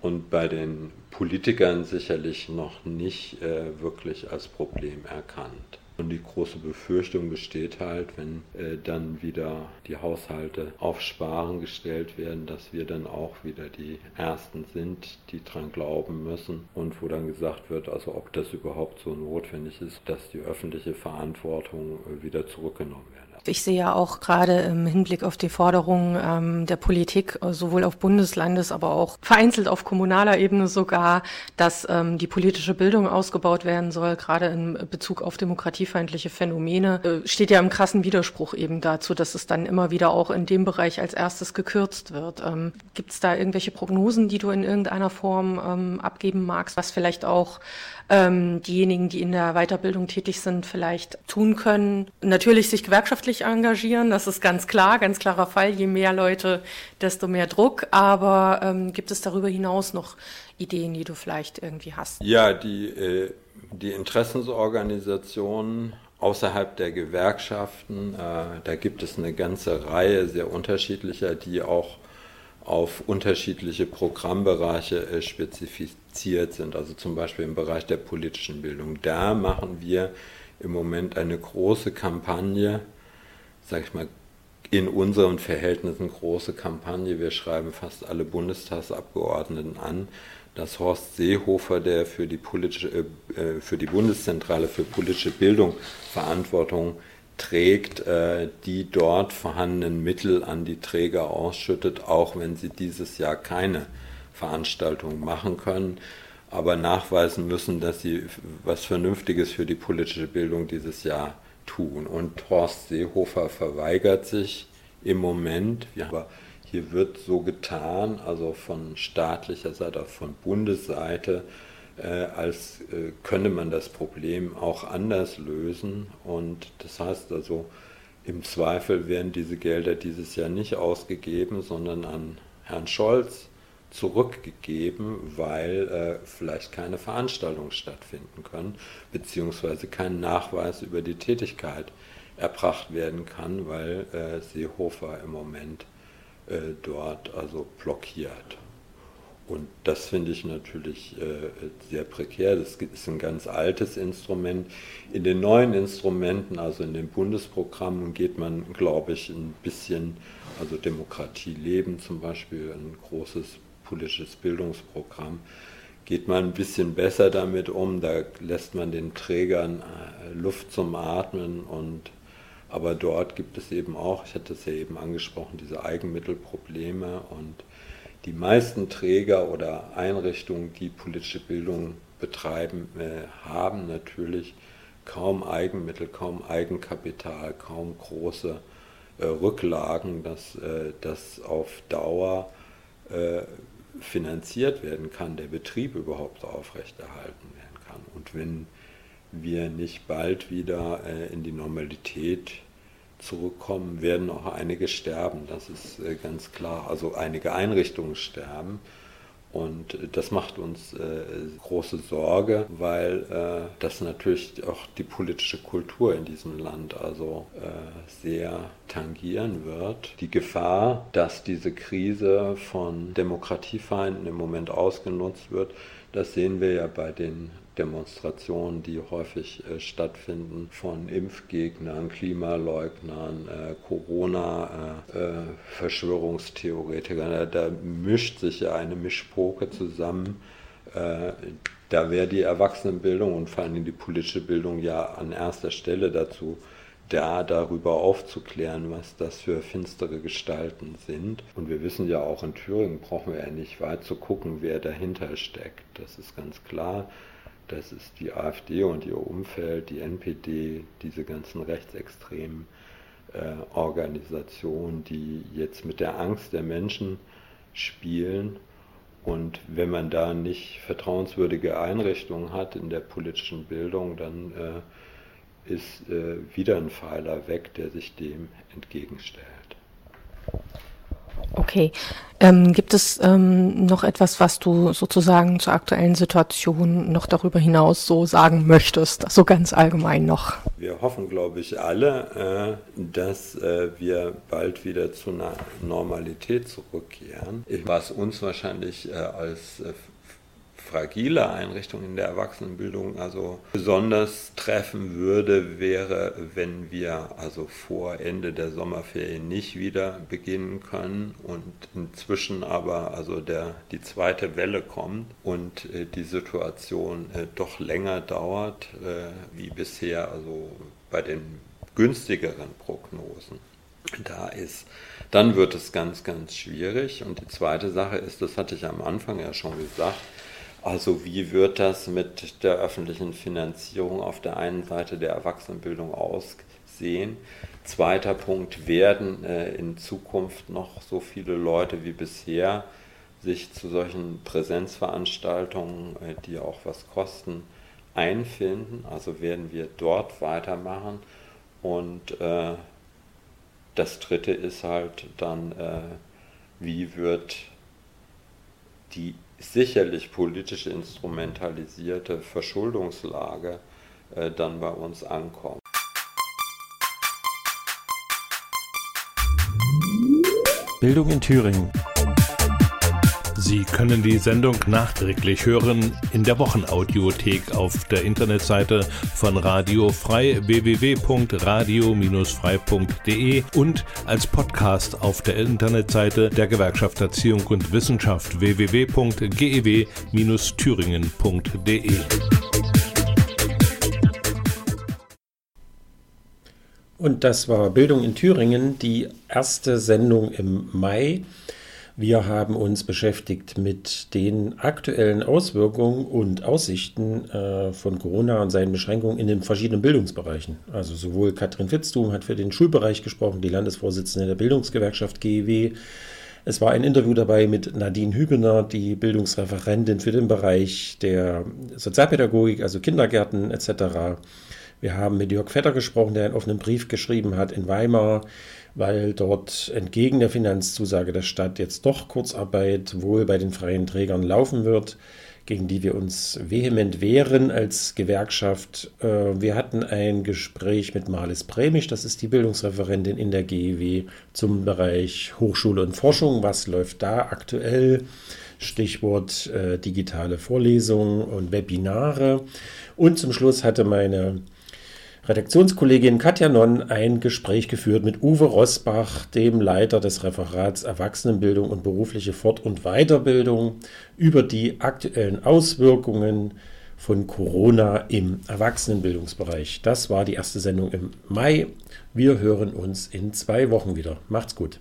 und bei den Politikern sicherlich noch nicht äh, wirklich als Problem erkannt. Und die große Befürchtung besteht halt, wenn äh, dann wieder die Haushalte auf Sparen gestellt werden, dass wir dann auch wieder die Ersten sind, die dran glauben müssen und wo dann gesagt wird, also ob das überhaupt so notwendig ist, dass die öffentliche Verantwortung äh, wieder zurückgenommen wird. Ich sehe ja auch gerade im Hinblick auf die Forderungen ähm, der Politik, äh, sowohl auf Bundeslandes, aber auch vereinzelt auf kommunaler Ebene sogar, dass ähm, die politische Bildung ausgebaut werden soll, gerade in Bezug auf demokratiefeindliche Phänomene, äh, steht ja im krassen Widerspruch eben dazu, dass es dann immer wieder auch in dem Bereich als erstes gekürzt wird. Ähm, Gibt es da irgendwelche Prognosen, die du in irgendeiner Form ähm, abgeben magst, was vielleicht auch ähm, diejenigen, die in der Weiterbildung tätig sind, vielleicht tun können. Natürlich sich gewerkschaftlich engagieren, das ist ganz klar, ganz klarer Fall. Je mehr Leute, desto mehr Druck. Aber ähm, gibt es darüber hinaus noch Ideen, die du vielleicht irgendwie hast? Ja, die, äh, die Interessensorganisationen außerhalb der Gewerkschaften, äh, da gibt es eine ganze Reihe sehr unterschiedlicher, die auch auf unterschiedliche Programmbereiche äh, spezifiziert sind, also zum Beispiel im Bereich der politischen Bildung. Da machen wir im Moment eine große Kampagne, sag ich mal, in unseren Verhältnissen große Kampagne. Wir schreiben fast alle Bundestagsabgeordneten an, dass Horst Seehofer, der für die, politische, äh, äh für die Bundeszentrale für politische Bildung Verantwortung trägt, äh, die dort vorhandenen Mittel an die Träger ausschüttet, auch wenn sie dieses Jahr keine Veranstaltung machen können, aber nachweisen müssen, dass sie was Vernünftiges für die politische Bildung dieses Jahr tun. Und Horst Seehofer verweigert sich im Moment. Aber hier wird so getan, also von staatlicher Seite, von Bundesseite, äh, als äh, könne man das Problem auch anders lösen. Und das heißt also, im Zweifel werden diese Gelder dieses Jahr nicht ausgegeben, sondern an Herrn Scholz zurückgegeben, weil äh, vielleicht keine Veranstaltungen stattfinden können, beziehungsweise kein Nachweis über die Tätigkeit erbracht werden kann, weil äh, Seehofer im Moment äh, dort also blockiert. Und das finde ich natürlich äh, sehr prekär. Das ist ein ganz altes Instrument. In den neuen Instrumenten, also in den Bundesprogrammen, geht man, glaube ich, ein bisschen, also Demokratie leben zum Beispiel, ein großes politisches Bildungsprogramm, geht man ein bisschen besser damit um. Da lässt man den Trägern äh, Luft zum Atmen und aber dort gibt es eben auch, ich hatte es ja eben angesprochen, diese Eigenmittelprobleme und die meisten Träger oder Einrichtungen, die politische Bildung betreiben, äh, haben natürlich kaum Eigenmittel, kaum Eigenkapital, kaum große äh, Rücklagen, dass das auf Dauer finanziert werden kann, der Betrieb überhaupt aufrechterhalten werden kann. Und wenn wir nicht bald wieder äh, in die Normalität zurückkommen, werden auch einige sterben. Das ist äh, ganz klar. Also einige Einrichtungen sterben. Und äh, das macht uns äh, große Sorge, weil äh, das natürlich auch die politische Kultur in diesem Land also äh, sehr tangieren wird. Die Gefahr, dass diese Krise von Demokratiefeinden im Moment ausgenutzt wird, das sehen wir ja bei den Demonstrationen, die häufig äh, stattfinden von Impfgegnern, Klimaleugnern, äh, Corona-Verschwörungstheoretikern. Äh, da, da, mischt sich ja eine Mischpoke zusammen. Äh, da wäre die Erwachsenenbildung und vor allem die politische Bildung ja an erster Stelle dazu da darüber aufzuklären, was das für finstere Gestalten sind. Und wir wissen ja auch in Thüringen brauchen wir ja nicht weit zu gucken, wer dahinter steckt. Das ist ganz klar. Das ist die AfD und ihr Umfeld, die NPD, diese ganzen rechtsextremen äh, Organisationen, die jetzt mit der Angst der Menschen spielen. Und wenn man da nicht vertrauenswürdige Einrichtungen hat in der politischen Bildung, dann äh, ist äh, wieder ein Pfeiler weg, der sich dem entgegenstellt. Okay. Ähm, gibt es ähm, noch etwas, was du sozusagen zur aktuellen Situation noch darüber hinaus so sagen möchtest, so ganz allgemein noch? Wir hoffen, glaube ich, alle, äh, dass äh, wir bald wieder zu einer Normalität zurückkehren, was uns wahrscheinlich äh, als äh, fragile Einrichtung in der Erwachsenenbildung also besonders treffen würde, wäre, wenn wir also vor Ende der Sommerferien nicht wieder beginnen können und inzwischen aber also der, die zweite Welle kommt und äh, die Situation äh, doch länger dauert äh, wie bisher, also bei den günstigeren Prognosen da ist, dann wird es ganz, ganz schwierig. Und die zweite Sache ist, das hatte ich am Anfang ja schon gesagt, also wie wird das mit der öffentlichen Finanzierung auf der einen Seite der Erwachsenenbildung aussehen? Zweiter Punkt, werden äh, in Zukunft noch so viele Leute wie bisher sich zu solchen Präsenzveranstaltungen, äh, die auch was kosten, einfinden? Also werden wir dort weitermachen? Und äh, das Dritte ist halt dann, äh, wie wird die sicherlich politisch instrumentalisierte Verschuldungslage äh, dann bei uns ankommt. Bildung in Thüringen. Sie können die Sendung nachträglich hören in der Wochenaudiothek auf der Internetseite von Radio Frei www.radio-frei.de und als Podcast auf der Internetseite der Gewerkschaft Erziehung und Wissenschaft www.gew-thüringen.de. Und das war Bildung in Thüringen, die erste Sendung im Mai. Wir haben uns beschäftigt mit den aktuellen Auswirkungen und Aussichten äh, von Corona und seinen Beschränkungen in den verschiedenen Bildungsbereichen. Also sowohl Katrin Fitztum hat für den Schulbereich gesprochen, die Landesvorsitzende der Bildungsgewerkschaft GEW. Es war ein Interview dabei mit Nadine Hübener, die Bildungsreferentin für den Bereich der Sozialpädagogik, also Kindergärten etc. Wir haben mit Jörg Vetter gesprochen, der einen offenen Brief geschrieben hat in Weimar weil dort entgegen der Finanzzusage der Stadt jetzt doch Kurzarbeit wohl bei den freien Trägern laufen wird, gegen die wir uns vehement wehren als Gewerkschaft. Äh, wir hatten ein Gespräch mit Marlis Bremisch, das ist die Bildungsreferentin in der GEW zum Bereich Hochschule und Forschung. Was läuft da aktuell? Stichwort äh, digitale Vorlesungen und Webinare. Und zum Schluss hatte meine Redaktionskollegin Katja Nonn ein Gespräch geführt mit Uwe Rosbach, dem Leiter des Referats Erwachsenenbildung und berufliche Fort- und Weiterbildung, über die aktuellen Auswirkungen von Corona im Erwachsenenbildungsbereich. Das war die erste Sendung im Mai. Wir hören uns in zwei Wochen wieder. Macht's gut.